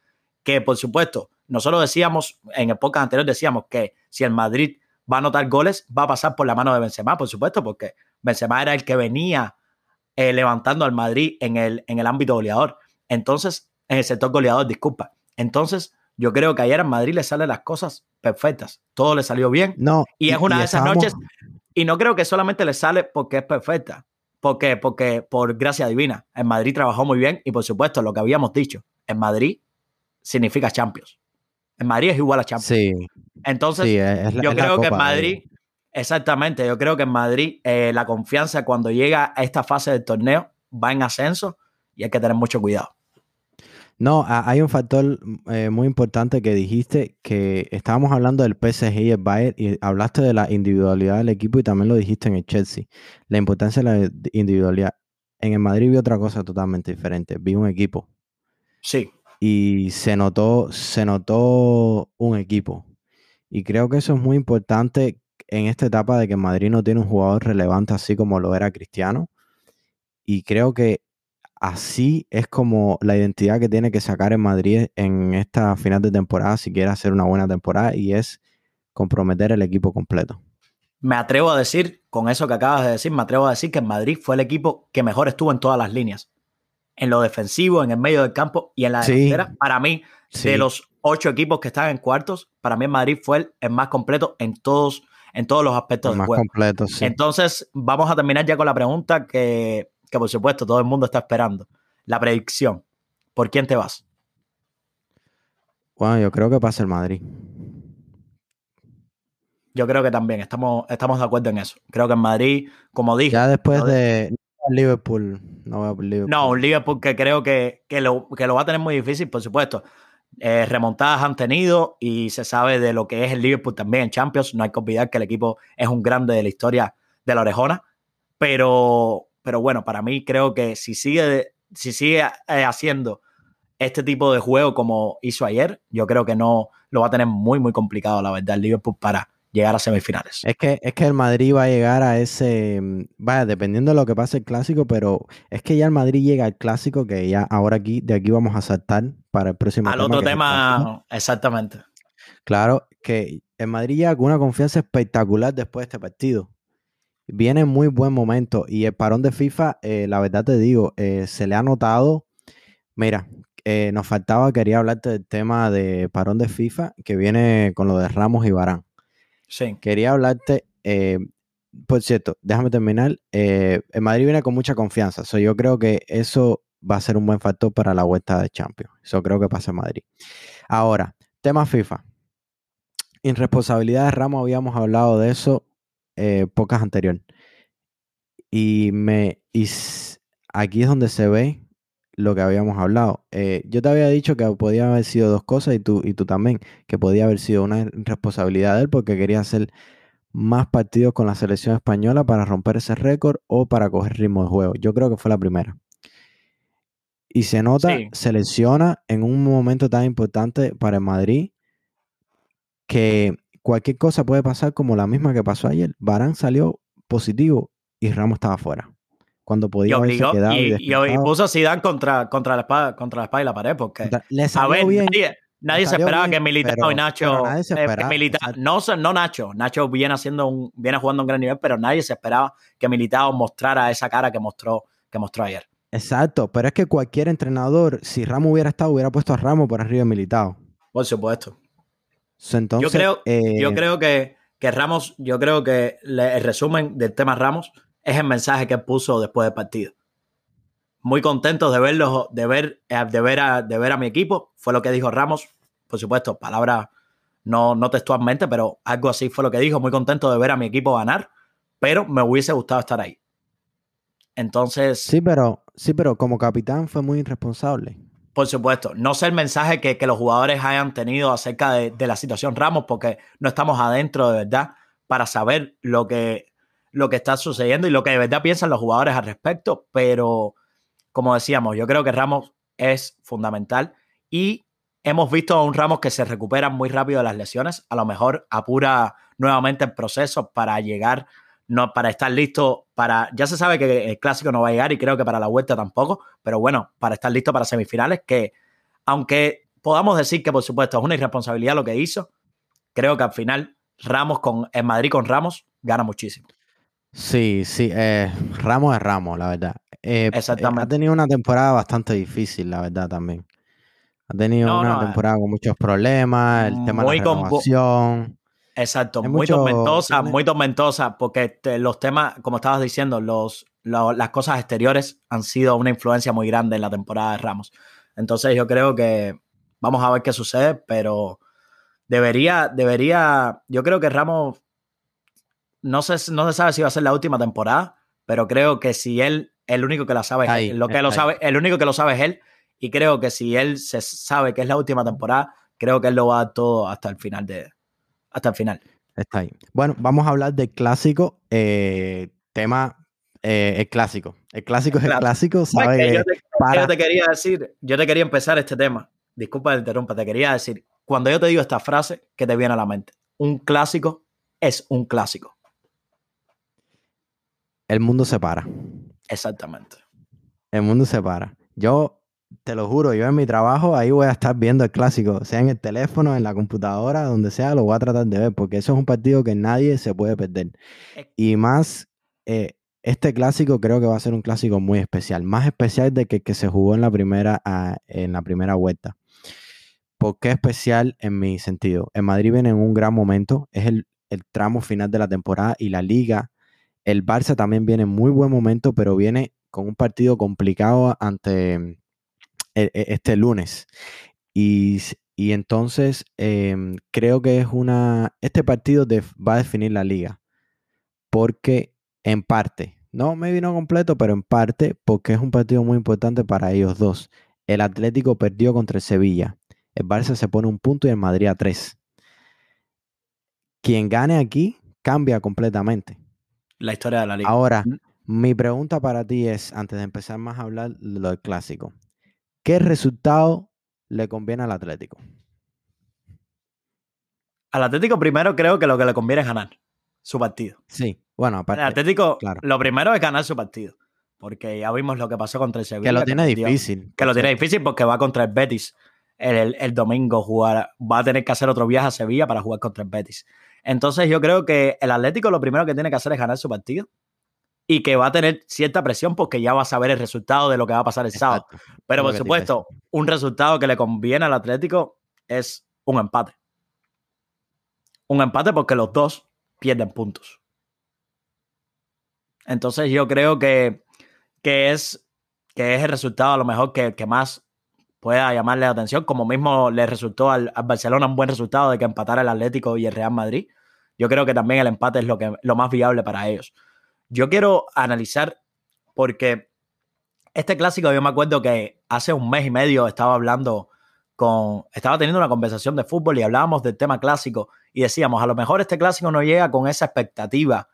que, por supuesto, nosotros decíamos, en épocas anteriores decíamos que si el Madrid va a anotar goles, va a pasar por la mano de Benzema, por supuesto, porque Benzema era el que venía eh, levantando al Madrid en el, en el ámbito goleador. Entonces, en el sector goleador, disculpa. Entonces, yo creo que ayer en Madrid le salen las cosas perfectas. Todo le salió bien. No, y es una y de esas noches y no creo que solamente le sale porque es perfecta. ¿Por qué? Porque por gracia divina. En Madrid trabajó muy bien y por supuesto lo que habíamos dicho, en Madrid significa Champions. En Madrid es igual a Champions. Sí. Entonces, sí, es la, yo es creo que en. Madrid, exactamente, yo creo que en Madrid eh, la confianza cuando llega a esta fase del torneo va en ascenso y hay que tener mucho cuidado. No, hay un factor eh, muy importante que dijiste, que estábamos hablando del PSG y el Bayern y hablaste de la individualidad del equipo y también lo dijiste en el Chelsea, la importancia de la individualidad. En el Madrid vi otra cosa totalmente diferente, vi un equipo. Sí. Y se notó, se notó un equipo. Y creo que eso es muy importante en esta etapa de que Madrid no tiene un jugador relevante así como lo era Cristiano. Y creo que así es como la identidad que tiene que sacar en Madrid en esta final de temporada si quiere hacer una buena temporada y es comprometer el equipo completo. Me atrevo a decir, con eso que acabas de decir, me atrevo a decir que en Madrid fue el equipo que mejor estuvo en todas las líneas. En lo defensivo, en el medio del campo y en la delantera. Sí, para mí, sí. de los ocho equipos que están en cuartos, para mí en Madrid fue el, el más completo en todos, en todos los aspectos el del más juego. completo, sí. Entonces, vamos a terminar ya con la pregunta que que por supuesto todo el mundo está esperando. La predicción. ¿por quién te vas? Bueno, yo creo que pasa el Madrid. Yo creo que también estamos, estamos de acuerdo en eso. Creo que en Madrid, como dije. Ya después de Liverpool, no voy a Liverpool. No, un Liverpool que creo que, que, lo, que lo va a tener muy difícil, por supuesto. Eh, remontadas han tenido y se sabe de lo que es el Liverpool también en Champions. No hay que olvidar que el equipo es un grande de la historia de la orejona. Pero, pero bueno, para mí creo que si sigue, si sigue eh, haciendo este tipo de juego como hizo ayer, yo creo que no lo va a tener muy, muy complicado, la verdad, el Liverpool para llegar a semifinales. Es que, es que el Madrid va a llegar a ese, mm, vaya, dependiendo de lo que pase el clásico, pero es que ya el Madrid llega al clásico que ya ahora aquí, de aquí vamos a saltar para el próximo Al tema, otro tema, exactamente. Claro, que el Madrid llega con una confianza espectacular después de este partido. Viene en muy buen momento y el parón de FIFA, eh, la verdad te digo, eh, se le ha notado, mira, eh, nos faltaba, quería hablarte del tema de parón de FIFA que viene con lo de Ramos y Barán. Sí. Quería hablarte, por cierto, déjame terminar. El Madrid viene con mucha confianza. yo creo que eso va a ser un buen factor para la vuelta de Champions. Eso creo que pasa en Madrid. Ahora, tema FIFA. Irresponsabilidad de Ramos, habíamos hablado de eso eh, pocas anterior. Y me y aquí es donde se ve lo que habíamos hablado. Eh, yo te había dicho que podía haber sido dos cosas y tú, y tú también, que podía haber sido una responsabilidad de él porque quería hacer más partidos con la selección española para romper ese récord o para coger ritmo de juego. Yo creo que fue la primera. Y se nota, se lesiona en un momento tan importante para el Madrid que cualquier cosa puede pasar como la misma que pasó ayer. Barán salió positivo y Ramos estaba fuera cuando podía y quedado y, y, puso a Zidane contra, contra, la espada, contra la espalda y la pared, porque a ver, nadie, se esperaba que Militao y Nacho eh, no, no Nacho, Nacho viene haciendo un, viene jugando a un gran nivel, pero nadie se esperaba que Militao mostrara esa cara que mostró, que mostró ayer. Exacto, pero es que cualquier entrenador, si Ramos hubiera estado, hubiera puesto a Ramos por arriba de Militao. Por supuesto. Entonces, yo creo, yo eh, creo que, que Ramos, yo creo que el resumen del tema Ramos es el mensaje que puso después del partido. Muy contento de verlo, de ver, eh, de ver, a, de ver a mi equipo. Fue lo que dijo Ramos. Por supuesto, palabras no, no textualmente, pero algo así fue lo que dijo. Muy contento de ver a mi equipo ganar, pero me hubiese gustado estar ahí. Entonces. Sí, pero, sí, pero como capitán fue muy irresponsable. Por supuesto. No sé el mensaje que, los jugadores hayan tenido acerca de, de, la situación Ramos, porque no estamos adentro de verdad para saber lo que, lo que está sucediendo y lo que de verdad piensan los jugadores al respecto, pero como decíamos, yo creo que Ramos es fundamental y hemos visto a un Ramos que se recupera muy rápido de las lesiones, a lo mejor apura nuevamente el proceso para llegar, no, para estar listo para, ya se sabe que el clásico no va a llegar y creo que para la vuelta tampoco, pero bueno, para estar listo para semifinales, que aunque podamos decir que por supuesto es una irresponsabilidad lo que hizo, creo que al final Ramos con, en Madrid con Ramos gana muchísimo. Sí, sí, eh, Ramos es Ramos, la verdad. Eh, Exactamente. ha tenido una temporada bastante difícil, la verdad, también. Ha tenido una temporada con muchos problemas, el tema de la renovación. Exacto, muy tormentosa, muy tormentosa, porque los temas, como estabas diciendo, los, las cosas exteriores han sido una influencia muy grande en la temporada de Ramos. Entonces yo creo que vamos a ver qué sucede, pero debería, debería, yo creo que Ramos no se, no se sabe si va a ser la última temporada, pero creo que si él, el único que la sabe es él, lo que lo sabe, el único que lo sabe es él, y creo que si él se sabe que es la última temporada, creo que él lo va a dar todo hasta el final de, hasta el final. Está ahí. Bueno, vamos a hablar del clásico, eh, tema eh, el clásico. El clásico es el clásico, ¿sabes? yo, te, te, quería decir, yo te quería empezar este tema. Disculpa que te interrumpa, te quería decir, cuando yo te digo esta frase, ¿qué te viene a la mente? Un clásico es un clásico el mundo se para. Exactamente. El mundo se para. Yo te lo juro, yo en mi trabajo ahí voy a estar viendo el clásico, sea en el teléfono, en la computadora, donde sea, lo voy a tratar de ver, porque eso es un partido que nadie se puede perder. Y más, eh, este clásico creo que va a ser un clásico muy especial, más especial de que que se jugó en la primera, ah, en la primera vuelta. ¿Por qué especial en mi sentido? En Madrid viene en un gran momento, es el, el tramo final de la temporada y la liga el Barça también viene en muy buen momento, pero viene con un partido complicado ante, este lunes. Y, entonces em, creo que es una, este partido va a definir la liga, porque en parte, no me vino completo, pero en parte, porque es un partido muy importante para ellos dos. El Atlético perdió contra el Sevilla. El Barça se pone un punto y el Madrid a tres. Quien gane aquí cambia completamente. La historia de la liga. Ahora, mi pregunta para ti es, antes de empezar más a hablar de lo del clásico, ¿qué resultado le conviene al Atlético? Al Atlético primero creo que lo que le conviene es ganar su partido. Sí, bueno, aparte. Al Atlético lo primero es ganar su partido. Porque ya vimos lo que pasó contra el Sevilla. Que lo tiene difícil. Que lo tiene difícil porque va contra el Betis el, el, domingo jugar. Va a tener que hacer otro viaje a Sevilla para jugar contra el Betis. Entonces yo creo que el Atlético lo primero que tiene que hacer es ganar su partido y que va a tener cierta presión porque ya va a saber el resultado de lo que va a pasar el sábado. Pero por supuesto, un resultado que le conviene al Atlético es un empate. Un empate porque los dos pierden puntos. Entonces yo creo que, que, es, que es el resultado a lo mejor que, que más pueda llamarle la atención, como mismo le resultó al, Barcelona un buen resultado de que empatara el Atlético y el Real Madrid. Yo creo que también el empate es lo, que, lo más viable para ellos. Yo quiero analizar porque este clásico yo me acuerdo que hace un mes y medio estaba hablando con, estaba teniendo una conversación de fútbol y hablábamos del tema clásico y decíamos, a lo mejor este clásico no llega con esa expectativa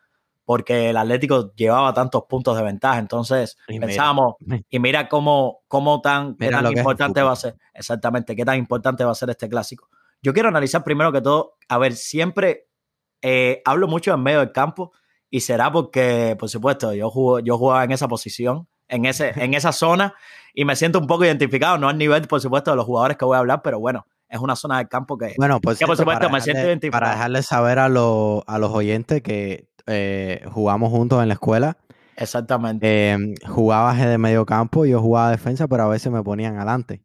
porque el Atlético llevaba tantos puntos de ventaja. Entonces pensábamos, y mira cómo, cómo tan, tan importante va a ser, exactamente, qué tan importante va a ser este clásico. Yo quiero analizar primero que todo, a ver, siempre eh, hablo mucho en medio del campo y será porque, por supuesto, yo, jugo, yo jugaba en esa posición, en, ese, en esa zona y me siento un poco identificado, no al nivel, por supuesto, de los jugadores que voy a hablar, pero bueno, es una zona del campo que, bueno, pues por supuesto me siento identificado. Para dejarles saber a, a los oyentes que eh, jugamos juntos en la escuela. Exactamente. Eh, jugabas de medio campo, yo jugaba defensa, pero a veces me ponían adelante.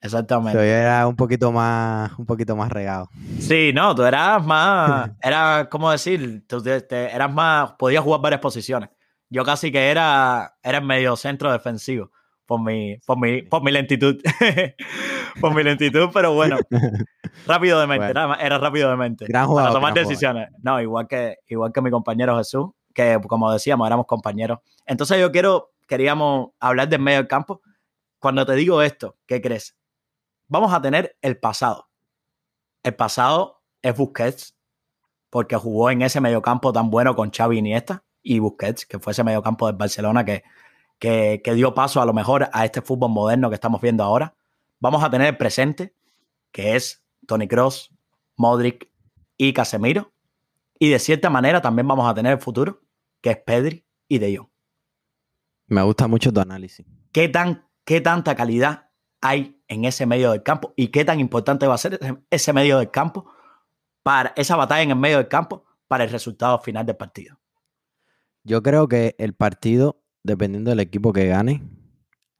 Exactamente. yo era un poquito más, un poquito más regado. Sí, no, tú eras más, era, ¿cómo decir? Tú eras más, podías jugar varias posiciones. Yo casi que era, era medio centro defensivo por mi, por mi, por mi lentitud. por mi lentitud, pero bueno, rápido de mente, era, rápido de mente. Gran jugador, para tomar decisiones. No, igual que, igual que mi compañero Jesús, que como decíamos, éramos compañeros. Entonces yo quiero, queríamos hablar del medio del campo. Cuando te digo esto, ¿qué crees? Vamos a tener el pasado. El pasado es Busquets, porque jugó en ese mediocampo tan bueno con Xavi Iniesta y Busquets, que fue ese mediocampo del Barcelona que, que, que, dio paso a lo mejor a este fútbol moderno que estamos viendo ahora vamos a tener el presente, que es Tony Cross, Modric y Casemiro. Y de cierta manera también vamos a tener el futuro, que es Pedri y De Jong. Me gusta mucho tu análisis. ¿Qué, tan, ¿Qué tanta calidad hay en ese medio del campo? ¿Y qué tan importante va a ser ese medio del campo para esa batalla en el medio del campo para el resultado final del partido? Yo creo que el partido, dependiendo del equipo que gane,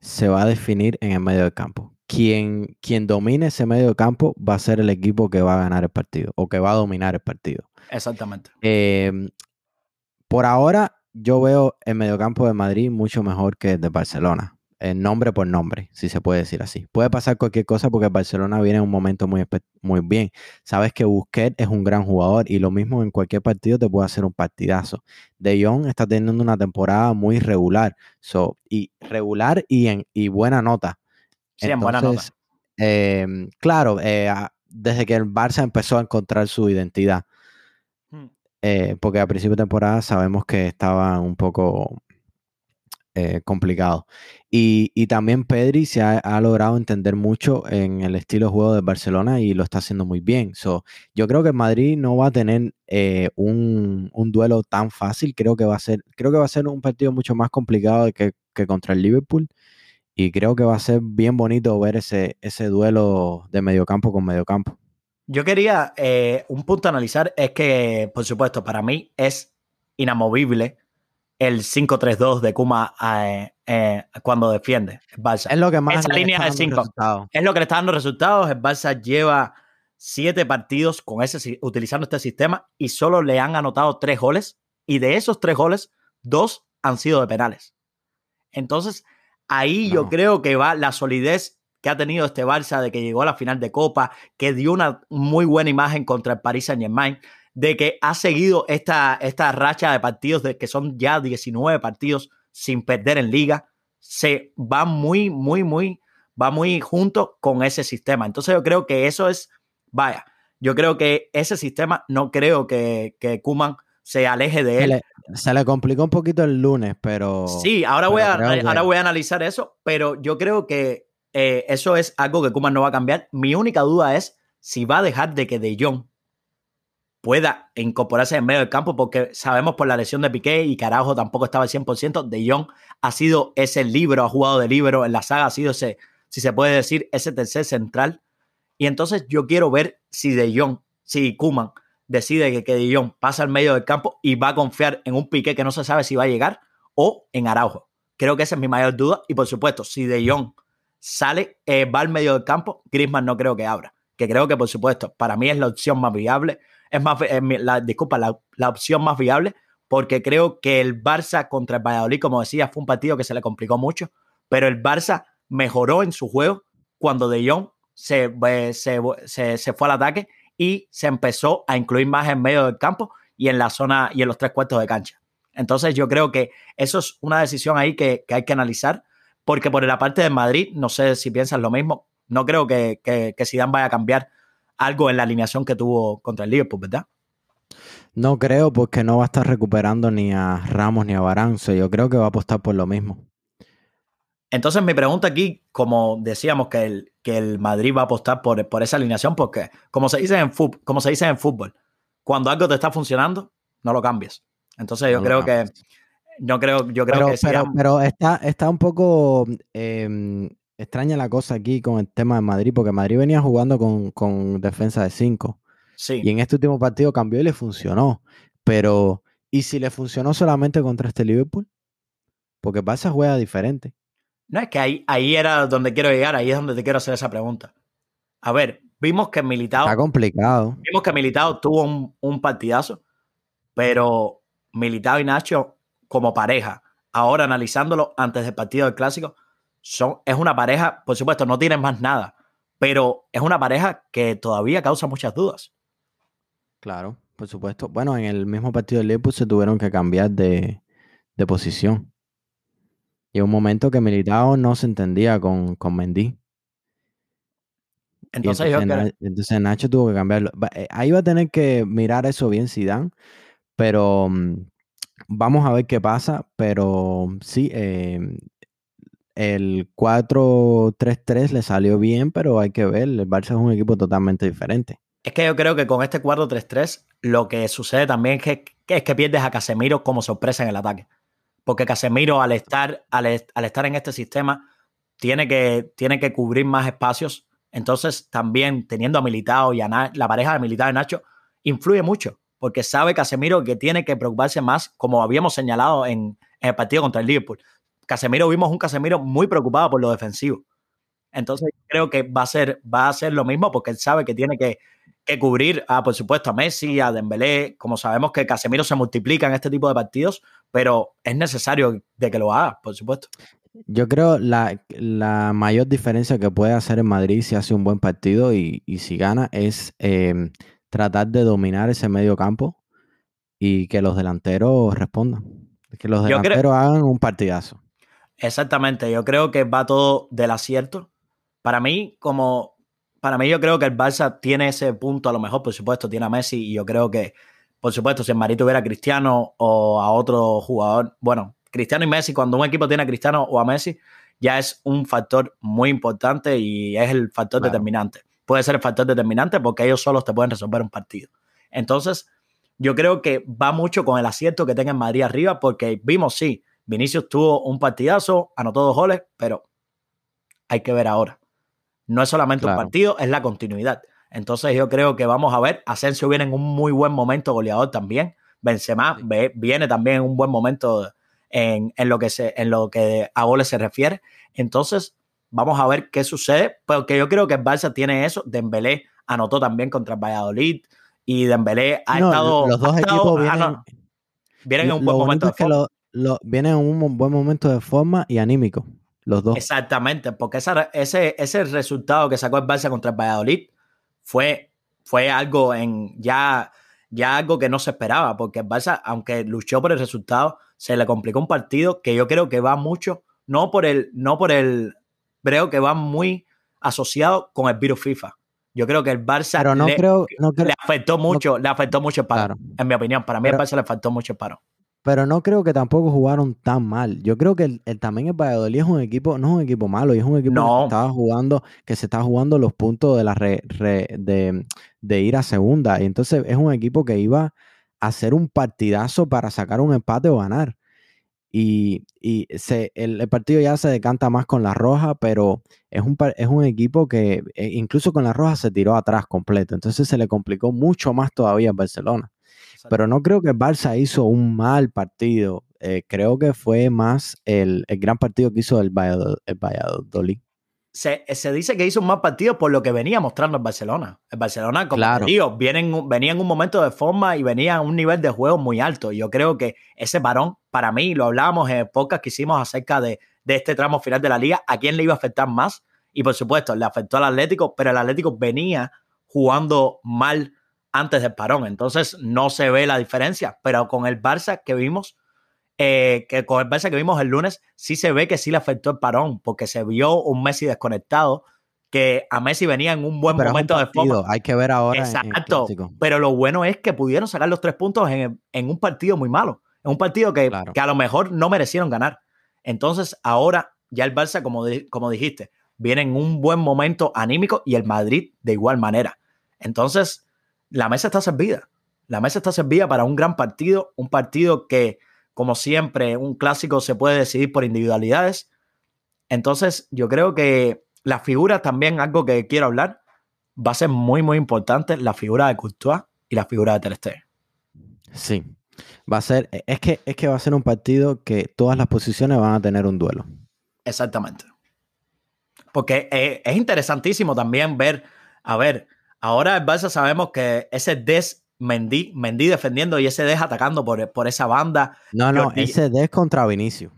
se va a definir en el medio del campo quien, quien domine ese medio campo va a ser el equipo que va a ganar el partido o que va a dominar el partido. Exactamente. Em, por ahora, yo veo el mediocampo de Madrid mucho mejor que el de Barcelona. En nombre por nombre, si se puede decir así. Puede pasar cualquier cosa porque Barcelona viene en un momento muy, muy bien. Sabes que Busquets es un gran jugador y lo mismo en cualquier partido te puede hacer un partidazo. De Jong está teniendo una temporada muy regular. So, y regular y, en, y buena nota. Sí, en buena nota. Em, claro, eh, desde que el Barça empezó a encontrar su identidad, hmm. eh, porque a principio de temporada sabemos que estaba un poco eh, complicado. Y, también Pedri se ha, logrado entender mucho en el estilo de juego de Barcelona y lo está haciendo muy bien. So, yo creo que Madrid no va a tener un, duelo tan fácil. Creo que va a ser, creo que va a ser un partido mucho más complicado que, que contra el Liverpool. Y creo que va a ser bien bonito ver ese, ese duelo de mediocampo con mediocampo. Yo quería, eh, un punto analizar es que, por supuesto, para mí es inamovible el 5-3-2 de Kuma eh, eh, cuando defiende el Barça. Es lo que más Esa línea de 5 es lo que le está dando resultados. El Barça lleva siete partidos con ese, utilizando este sistema y solo le han anotado tres goles. Y de esos tres goles, dos han sido de penales. Entonces, Ahí yo creo que va la solidez que ha tenido este Barça, de que llegó a la final de Copa, que dio una muy buena imagen contra el Paris Saint Germain, de que ha seguido esta, esta racha de partidos, de que son ya 19 partidos sin perder en liga, se va muy, muy, muy, va muy junto con ese sistema. Entonces yo creo que eso es, vaya, yo creo que ese sistema, no creo que, que Kuman se aleje de él. Se le, complicó un poquito el lunes, pero... Sí, ahora, voy, a, ahora voy a analizar eso, pero yo creo que eh, eso es algo que Kuman no va a cambiar. Mi única duda es si va a dejar de que De Jong pueda incorporarse en medio del campo, porque sabemos por la lesión de Piqué y Carajo tampoco estaba al 100%. De Jong ha sido ese libro, ha jugado de libro en la saga, ha sido ese, si se puede decir, ese tercer central. Y entonces yo quiero ver si De Jong, si Kuman decide que, que De Jong pasa al medio del campo y va a confiar en un Piqué que no se sabe si va a llegar o en Araujo. Creo que esa es mi mayor duda. Y por supuesto, si De Jong sale, eh, va al medio del campo, Griezmann no creo que abra. Que creo que, por supuesto, para mí es la opción más viable es más, la, disculpa, la, opción más viable, porque creo que el Barça contra el Valladolid, como decía, fue un partido que se le complicó mucho, pero el Barça mejoró en su juego cuando De Jong se, se, se, fue al ataque y se empezó a incluir más en medio del campo y en la zona y en los tres cuartos de cancha. Entonces yo creo que eso es una decisión ahí que, hay que analizar, porque por la parte de Madrid, no sé si piensas lo mismo, no creo que, que, que Zidane vaya a cambiar algo en la alineación que tuvo contra el Liverpool, ¿verdad? No creo porque no va a estar recuperando ni a Ramos ni a Baranzo. Yo creo que va a apostar por lo mismo. Entonces mi pregunta aquí, como decíamos que el, que el Madrid va a apostar por, por esa alineación, porque como se, dice en fútbol, como se dice en fútbol, cuando algo te está funcionando, no lo cambies. Entonces yo creo que yo creo, yo creo que pero, pero está, está un poco em, extraña la cosa aquí con el tema de Madrid, porque Madrid venía jugando con, defensa de 5. Sí. Y en este último partido cambió y le funcionó. Pero, ¿y si le funcionó solamente contra este Liverpool? Porque Barça juega diferente. No, es que ahí, ahí era donde quiero llegar, ahí es donde te quiero hacer esa pregunta. A ver, vimos que Militao. Está complicado. Vimos que Militao tuvo un, un partidazo, pero Militao y Nacho, como pareja, ahora analizándolo antes del partido del clásico, es una pareja, por supuesto, no tienen más nada, pero es una pareja que todavía causa muchas dudas. Claro, por supuesto. Bueno, en el mismo partido de Liverpool se tuvieron que cambiar de, posición. Y un momento que Militao no se entendía con, con Mendy. Entonces, entonces, Nacho tuvo que cambiarlo. Eh, ahí va a tener que mirar eso bien Zidane, pero mm, vamos a ver qué pasa. Pero sí, eh, el 4-3-3 le salió bien, pero hay que ver, el Barça es un equipo totalmente diferente. Es que yo creo que con este 4-3-3 lo que sucede también es que, es que pierdes a Casemiro como sorpresa en el ataque. Porque Casemiro al estar, al, estar en este sistema tiene que, tiene que cubrir más espacios. Entonces también teniendo a Militao y a la pareja de Militao y Nacho influye mucho. Porque sabe Casemiro que tiene que preocuparse más, como habíamos señalado en, en el partido contra el Liverpool Casemiro vimos un Casemiro muy preocupado por lo defensivo. Entonces creo que va a ser, va a ser lo mismo porque él sabe que tiene que, cubrir, a, por supuesto, a Messi, a Dembélé. Como sabemos que Casemiro se multiplica en este tipo de partidos, pero es necesario de que lo haga, por supuesto. Yo creo la, la mayor diferencia que puede hacer en Madrid si hace un buen partido y, si gana es em, tratar de dominar ese medio campo y que los delanteros respondan. Que los delanteros hagan un partidazo. Exactamente, yo creo que va todo del acierto. Para mí, como para mí yo creo que el Barça tiene ese punto, a lo mejor, por supuesto, tiene a Messi y yo creo que, por supuesto, si el Madrid tuviera a Cristiano o a otro jugador, bueno, Cristiano y Messi, cuando un equipo tiene a Cristiano o a Messi, ya es un factor muy importante y es el factor determinante. Puede ser el factor determinante porque ellos solos te pueden resolver un partido. Entonces, yo creo que va mucho con el acierto que tenga en Madrid arriba porque vimos, sí, Vinicius tuvo un partidazo, anotó dos goles, pero hay que ver ahora. No es solamente un partido, es la continuidad. Entonces yo creo que vamos a ver, Asensio viene en un muy buen momento goleador también. Benzema viene también en un buen momento en, lo que se, en lo que a goles se refiere. Entonces vamos a ver qué sucede, porque yo creo que el Barça tiene eso. Dembélé anotó también contra el Valladolid y Dembélé ha estado... Los dos equipos vienen, en un buen momento de viene en un buen momento de forma y anímico. los dos. Exactamente, porque ese, ese resultado que sacó el Barça contra el Valladolid fue, fue algo en ya, ya algo que no se esperaba, porque el Barça, aunque luchó por el resultado, se le complicó un partido que yo creo que va mucho, no por el, no por el, creo que va muy asociado con el virus FIFA. Yo creo que el Barça Pero no le, creo, no le afectó mucho, le afectó mucho el paro, Claro. en mi opinión. Para mí Pero- el Barça le faltó mucho el paro. Pero no creo que tampoco jugaron tan mal. Yo creo que el, el- también el Valladolid es un equipo, no es un equipo malo, es un equipo que estaba jugando, que se está jugando los puntos de la re- re- de, de ir a segunda. Y entonces es un equipo que iba a hacer un partidazo para sacar un empate o ganar. Y, y se, el, el partido ya se decanta más con la roja, pero es un, es un equipo que eh, incluso con la roja se tiró atrás completo. Entonces se le complicó mucho más todavía al Barcelona. Pero no creo que el Barça hizo un mal partido. Eh, creo que fue más el, el gran partido que hizo el, Vallado- el Valladolid. se, se dice que hizo un mal partido por lo que venía mostrando el Barcelona. El Barcelona, como Claro. te digo, viene en un- venía en un momento de forma y venía a un nivel de juego muy alto. Yo creo que ese varón, para mí, lo hablábamos en el podcast que hicimos acerca de, de este tramo final de la liga, a quién le iba a afectar más. Y por supuesto, le afectó al Atlético, pero el Atlético venía jugando mal antes del parón. Entonces no se ve la diferencia. Pero con el Barça que vimos, eh, que con el Barça que vimos el lunes, sí se ve que sí le afectó el parón, porque se vio un Messi desconectado, que a Messi venía en un buen Pero es un momento de forma. Hay que ver ahora. en Exacto. Pero lo bueno es que pudieron sacar los tres puntos en, en un partido muy malo. En un partido que, Claro. que a lo mejor no merecieron ganar. Entonces, ahora ya el Barça, como, como dijiste, viene en un buen momento anímico y el Madrid de igual manera. Entonces, la mesa está servida. La mesa está servida para un gran partido, un partido que, como siempre, un clásico se puede decidir por individualidades. Entonces, yo creo que la figura también, algo que quiero hablar, va a ser muy, muy importante, la figura de Courtois y la figura de Ter. Sí. Va a ser, es que, es que va a ser un partido que todas las posiciones van a tener un duelo. Exactamente. Porque eh, es interesantísimo también ver, a ver, ahora el Barça sabemos que ese Des Mendy, Mendy defendiendo y ese Des atacando por, por esa banda. No, no, Jordi- ese es contra Vinicius.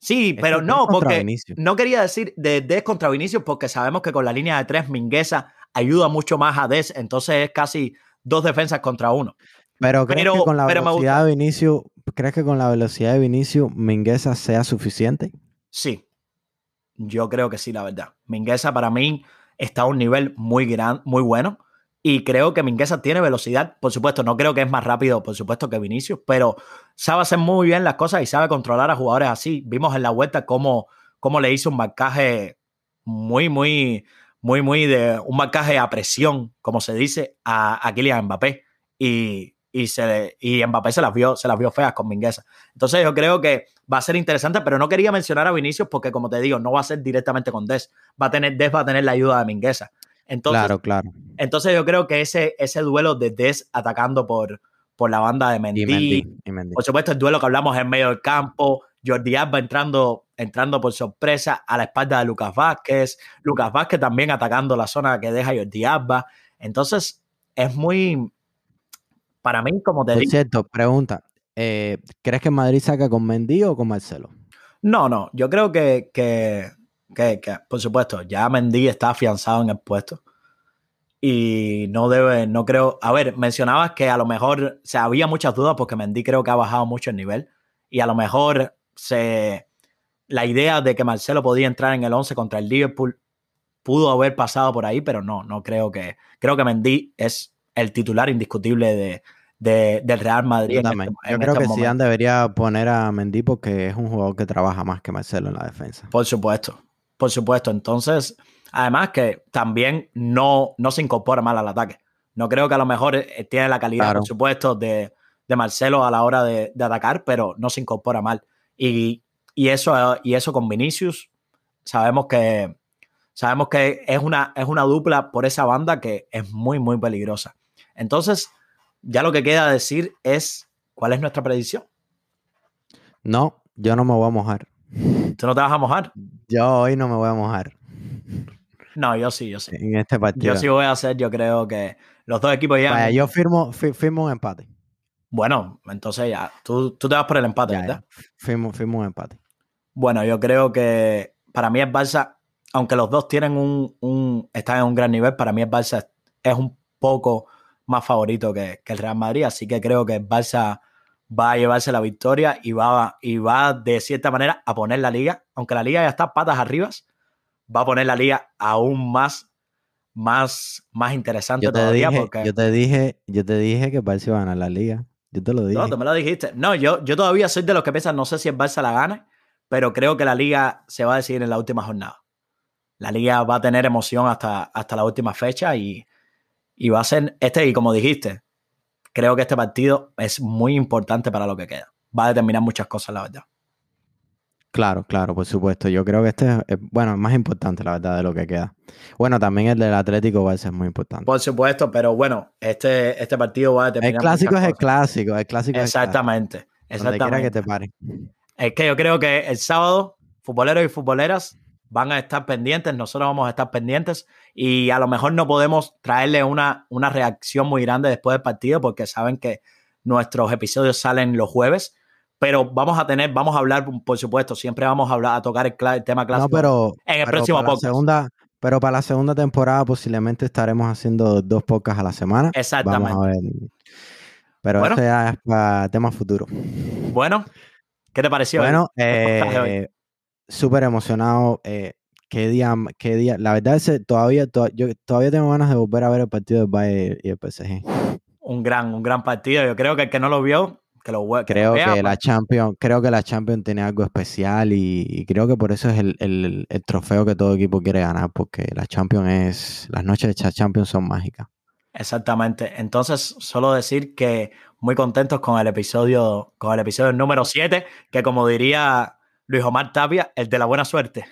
Sí, Ese pero no, porque Vinicius. no quería decir de Des contra Vinicius porque sabemos que con la línea de tres Mingueza ayuda mucho más a Des, entonces es casi dos defensas contra uno. Pero ¿crees Pero- que con la velocidad de Vinicius, crees que con la velocidad de Vinicius Mingueza sea suficiente? Sí, yo creo que sí, la verdad. Mingueza para mí está a un nivel muy gran, muy bueno. Y creo que Mingueza tiene velocidad. Por supuesto, no creo que es más rápido, por supuesto, que Vinicius, pero sabe hacer muy bien las cosas y sabe controlar a jugadores así. Vimos en la vuelta cómo, cómo le hizo un marcaje muy, muy, muy, muy de un marcaje a presión, como se dice, a, a Kylian Mbappé. Y, y, se, y Mbappé se las, vio, se las vio feas con Mingueza. Entonces yo creo que va a ser interesante, pero no quería mencionar a Vinicius porque, como te digo, no va a ser directamente con Des. Va a tener, Des va a tener la ayuda de Mingueza. Entonces, claro, claro. entonces yo creo que ese, ese duelo de Des atacando por, por la banda de Mendy, Y Mendy, y Mendy. por supuesto el duelo que hablamos en medio del campo, Jordi Alba entrando, entrando por sorpresa a la espalda de Lucas Vázquez, Lucas Vázquez también atacando la zona que deja Jordi Alba. Entonces es muy, para mí, como te Por digo, cierto, pregunta. eh, ¿Crees que Madrid saca con Mendy o con Marcelo? No, no, yo creo que, que, que- que, por supuesto, ya Mendy está afianzado en el puesto y no debe, no creo, a ver, mencionabas que a lo mejor, o sea, había muchas dudas porque Mendy creo que ha bajado mucho el nivel y a lo mejor se, la idea de que Marcelo podía entrar en el 11 contra el Liverpool pudo haber pasado por ahí, pero no, no creo que, creo que Mendy es el titular indiscutible de, de- del Real Madrid. Yo en este- Yo en creo estos que. Zidane debería poner a Mendy porque es un jugador que trabaja más que Marcelo en la defensa. Por supuesto, por supuesto. Entonces, además que también no, no se incorpora mal al ataque. No creo que a lo mejor eh, tiene la calidad, Claro. por supuesto, de, de Marcelo a la hora de, de atacar, pero no se incorpora mal. Y, y eso, y eso con Vinicius, sabemos que, sabemos que es, una, es una dupla por esa banda que es muy, muy peligrosa. Entonces, ya lo que queda decir es cuál es nuestra predicción. No, yo no me voy a mojar. ¿Tú no te vas a mojar? Yo hoy no me voy a mojar No, yo sí, yo sí. en este partido. Yo sí voy a hacer, yo creo que los dos equipos ya. Vaya, yo firmo, fi- firmo un empate. Bueno, entonces ya, tú, tú te vas por el empate, Ya, ¿verdad? ya. Firmo, firmo un empate. Bueno, yo creo que para mí el Barça, aunque los dos tienen un, un, están en un gran nivel, para mí el Barça es un poco más favorito que, que el Real Madrid, así que creo que el Barça va a llevarse la victoria y va, y va de cierta manera a poner la liga, aunque la liga ya está patas arriba, va a poner la liga aún más, más, más interesante Yo te, todavía. dije, porque... yo te dije, yo te dije que el Barça iba a ganar la liga. Yo te lo dije. No, tú me lo dijiste. No, yo, yo todavía soy de los que piensan, no sé si el Barça la gane, pero creo que la liga se va a decidir en la última jornada. La liga va a tener emoción hasta, hasta la última fecha y, y va a ser este, y como dijiste, creo que este partido es muy importante para lo que queda. Va a determinar muchas cosas, la verdad. Claro, claro, por supuesto. Yo creo que este es, es, bueno, más importante, la verdad, de lo que queda. Bueno, también el del Atlético Barça es muy importante. Por supuesto, pero bueno, este, este partido va a determinar. El clásico es el clásico, el clásico Exactamente. es el clásico. Donde quiera que Exactamente. te pare. Es que yo creo que el sábado, futboleros y futboleras van a estar pendientes, nosotros vamos a estar pendientes y a lo mejor no podemos traerle una, una reacción muy grande después del partido porque saben que nuestros episodios salen los jueves, pero vamos a tener, vamos a hablar, por supuesto, siempre vamos a hablar, a tocar el, tema No, clásico pero, en el pero próximo la podcast. segunda, pero para la segunda temporada posiblemente estaremos haciendo dos podcasts a la semana. Exactamente. Vamos a ver. Pero Bueno. eso ya es para temas futuros. Bueno, ¿qué te pareció? Bueno, eh, súper emocionado. eh, qué día, qué día. La verdad es que todavía, to- yo todavía tengo ganas de volver a ver el partido del Bayern y el PSG. un gran, un gran partido. Yo creo que el que no lo vio, que lo, que lo Creo vea, que la pues. Champions, creo que la Champions tiene algo especial y, y creo que por eso es el, el- el trofeo que todo equipo quiere ganar, porque la Champions es, las noches de la Champions son mágicas. Exactamente. Entonces, solo decir que muy contentos con el episodio, con el episodio número 7, que como diría Luis Omar Tapia, el de la buena suerte.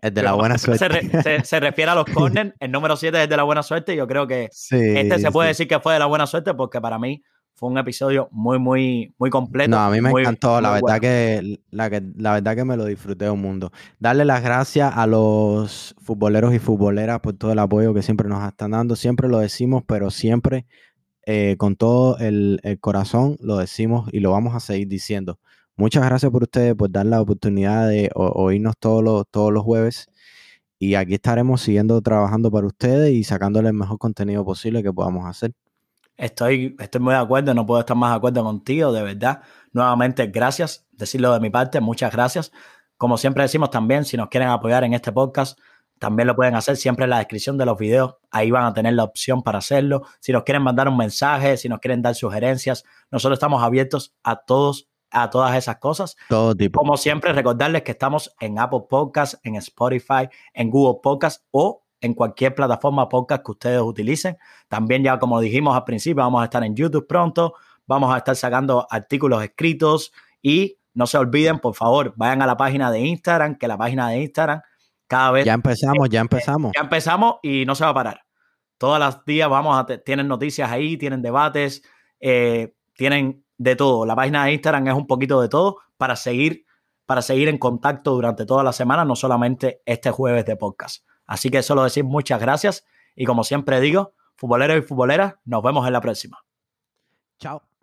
Es de la buena suerte. Se, re- se- se refiere a los corners, el número 7 es de la buena suerte. Yo creo que Sí, este se puede sí. decir que fue de la buena suerte porque para mí fue un episodio muy, muy, muy completo. No, a mí me muy- encantó, la verdad bueno. que la, que la verdad que me lo disfruté un mundo. Darle las gracias a los futboleros y futboleras por todo el apoyo que siempre nos están dando. Siempre lo decimos, pero siempre eh, con todo el, el corazón lo decimos y lo vamos a seguir diciendo. Muchas gracias por ustedes, por dar la oportunidad de oírnos todos los, todos los jueves. Y aquí estaremos siguiendo trabajando para ustedes y sacándole el mejor contenido posible que podamos hacer. Estoy, estoy muy de acuerdo, no puedo estar más de acuerdo contigo, de verdad. Nuevamente, gracias. Decirlo de mi parte, muchas gracias. Como siempre decimos también, si nos quieren apoyar en este podcast, también lo pueden hacer siempre en la descripción de los videos. Ahí van a tener la opción para hacerlo. Si nos quieren mandar un mensaje, si nos quieren dar sugerencias, nosotros estamos abiertos a todos, a todas esas cosas. Todo tipo. Como siempre, recordarles que estamos en Apple Podcasts, en Spotify, en Google Podcasts o en cualquier plataforma podcast que ustedes utilicen. También ya como dijimos al principio, vamos a estar en YouTube pronto, vamos a estar sacando artículos escritos y no se olviden, por favor, vayan a la página de Instagram, que la página de Instagram cada vez Ya empezamos, ya empezamos. ya empezamos y no se va a parar. Todos los días vamos a tienen noticias ahí, tienen debates, eh, tienen de todo. La página de Instagram es un poquito de todo para seguir, para seguir en contacto durante toda la semana, no solamente este jueves de podcast. Así que solo decir muchas gracias y como siempre digo, futboleros y futboleras, nos vemos en la próxima. Chao.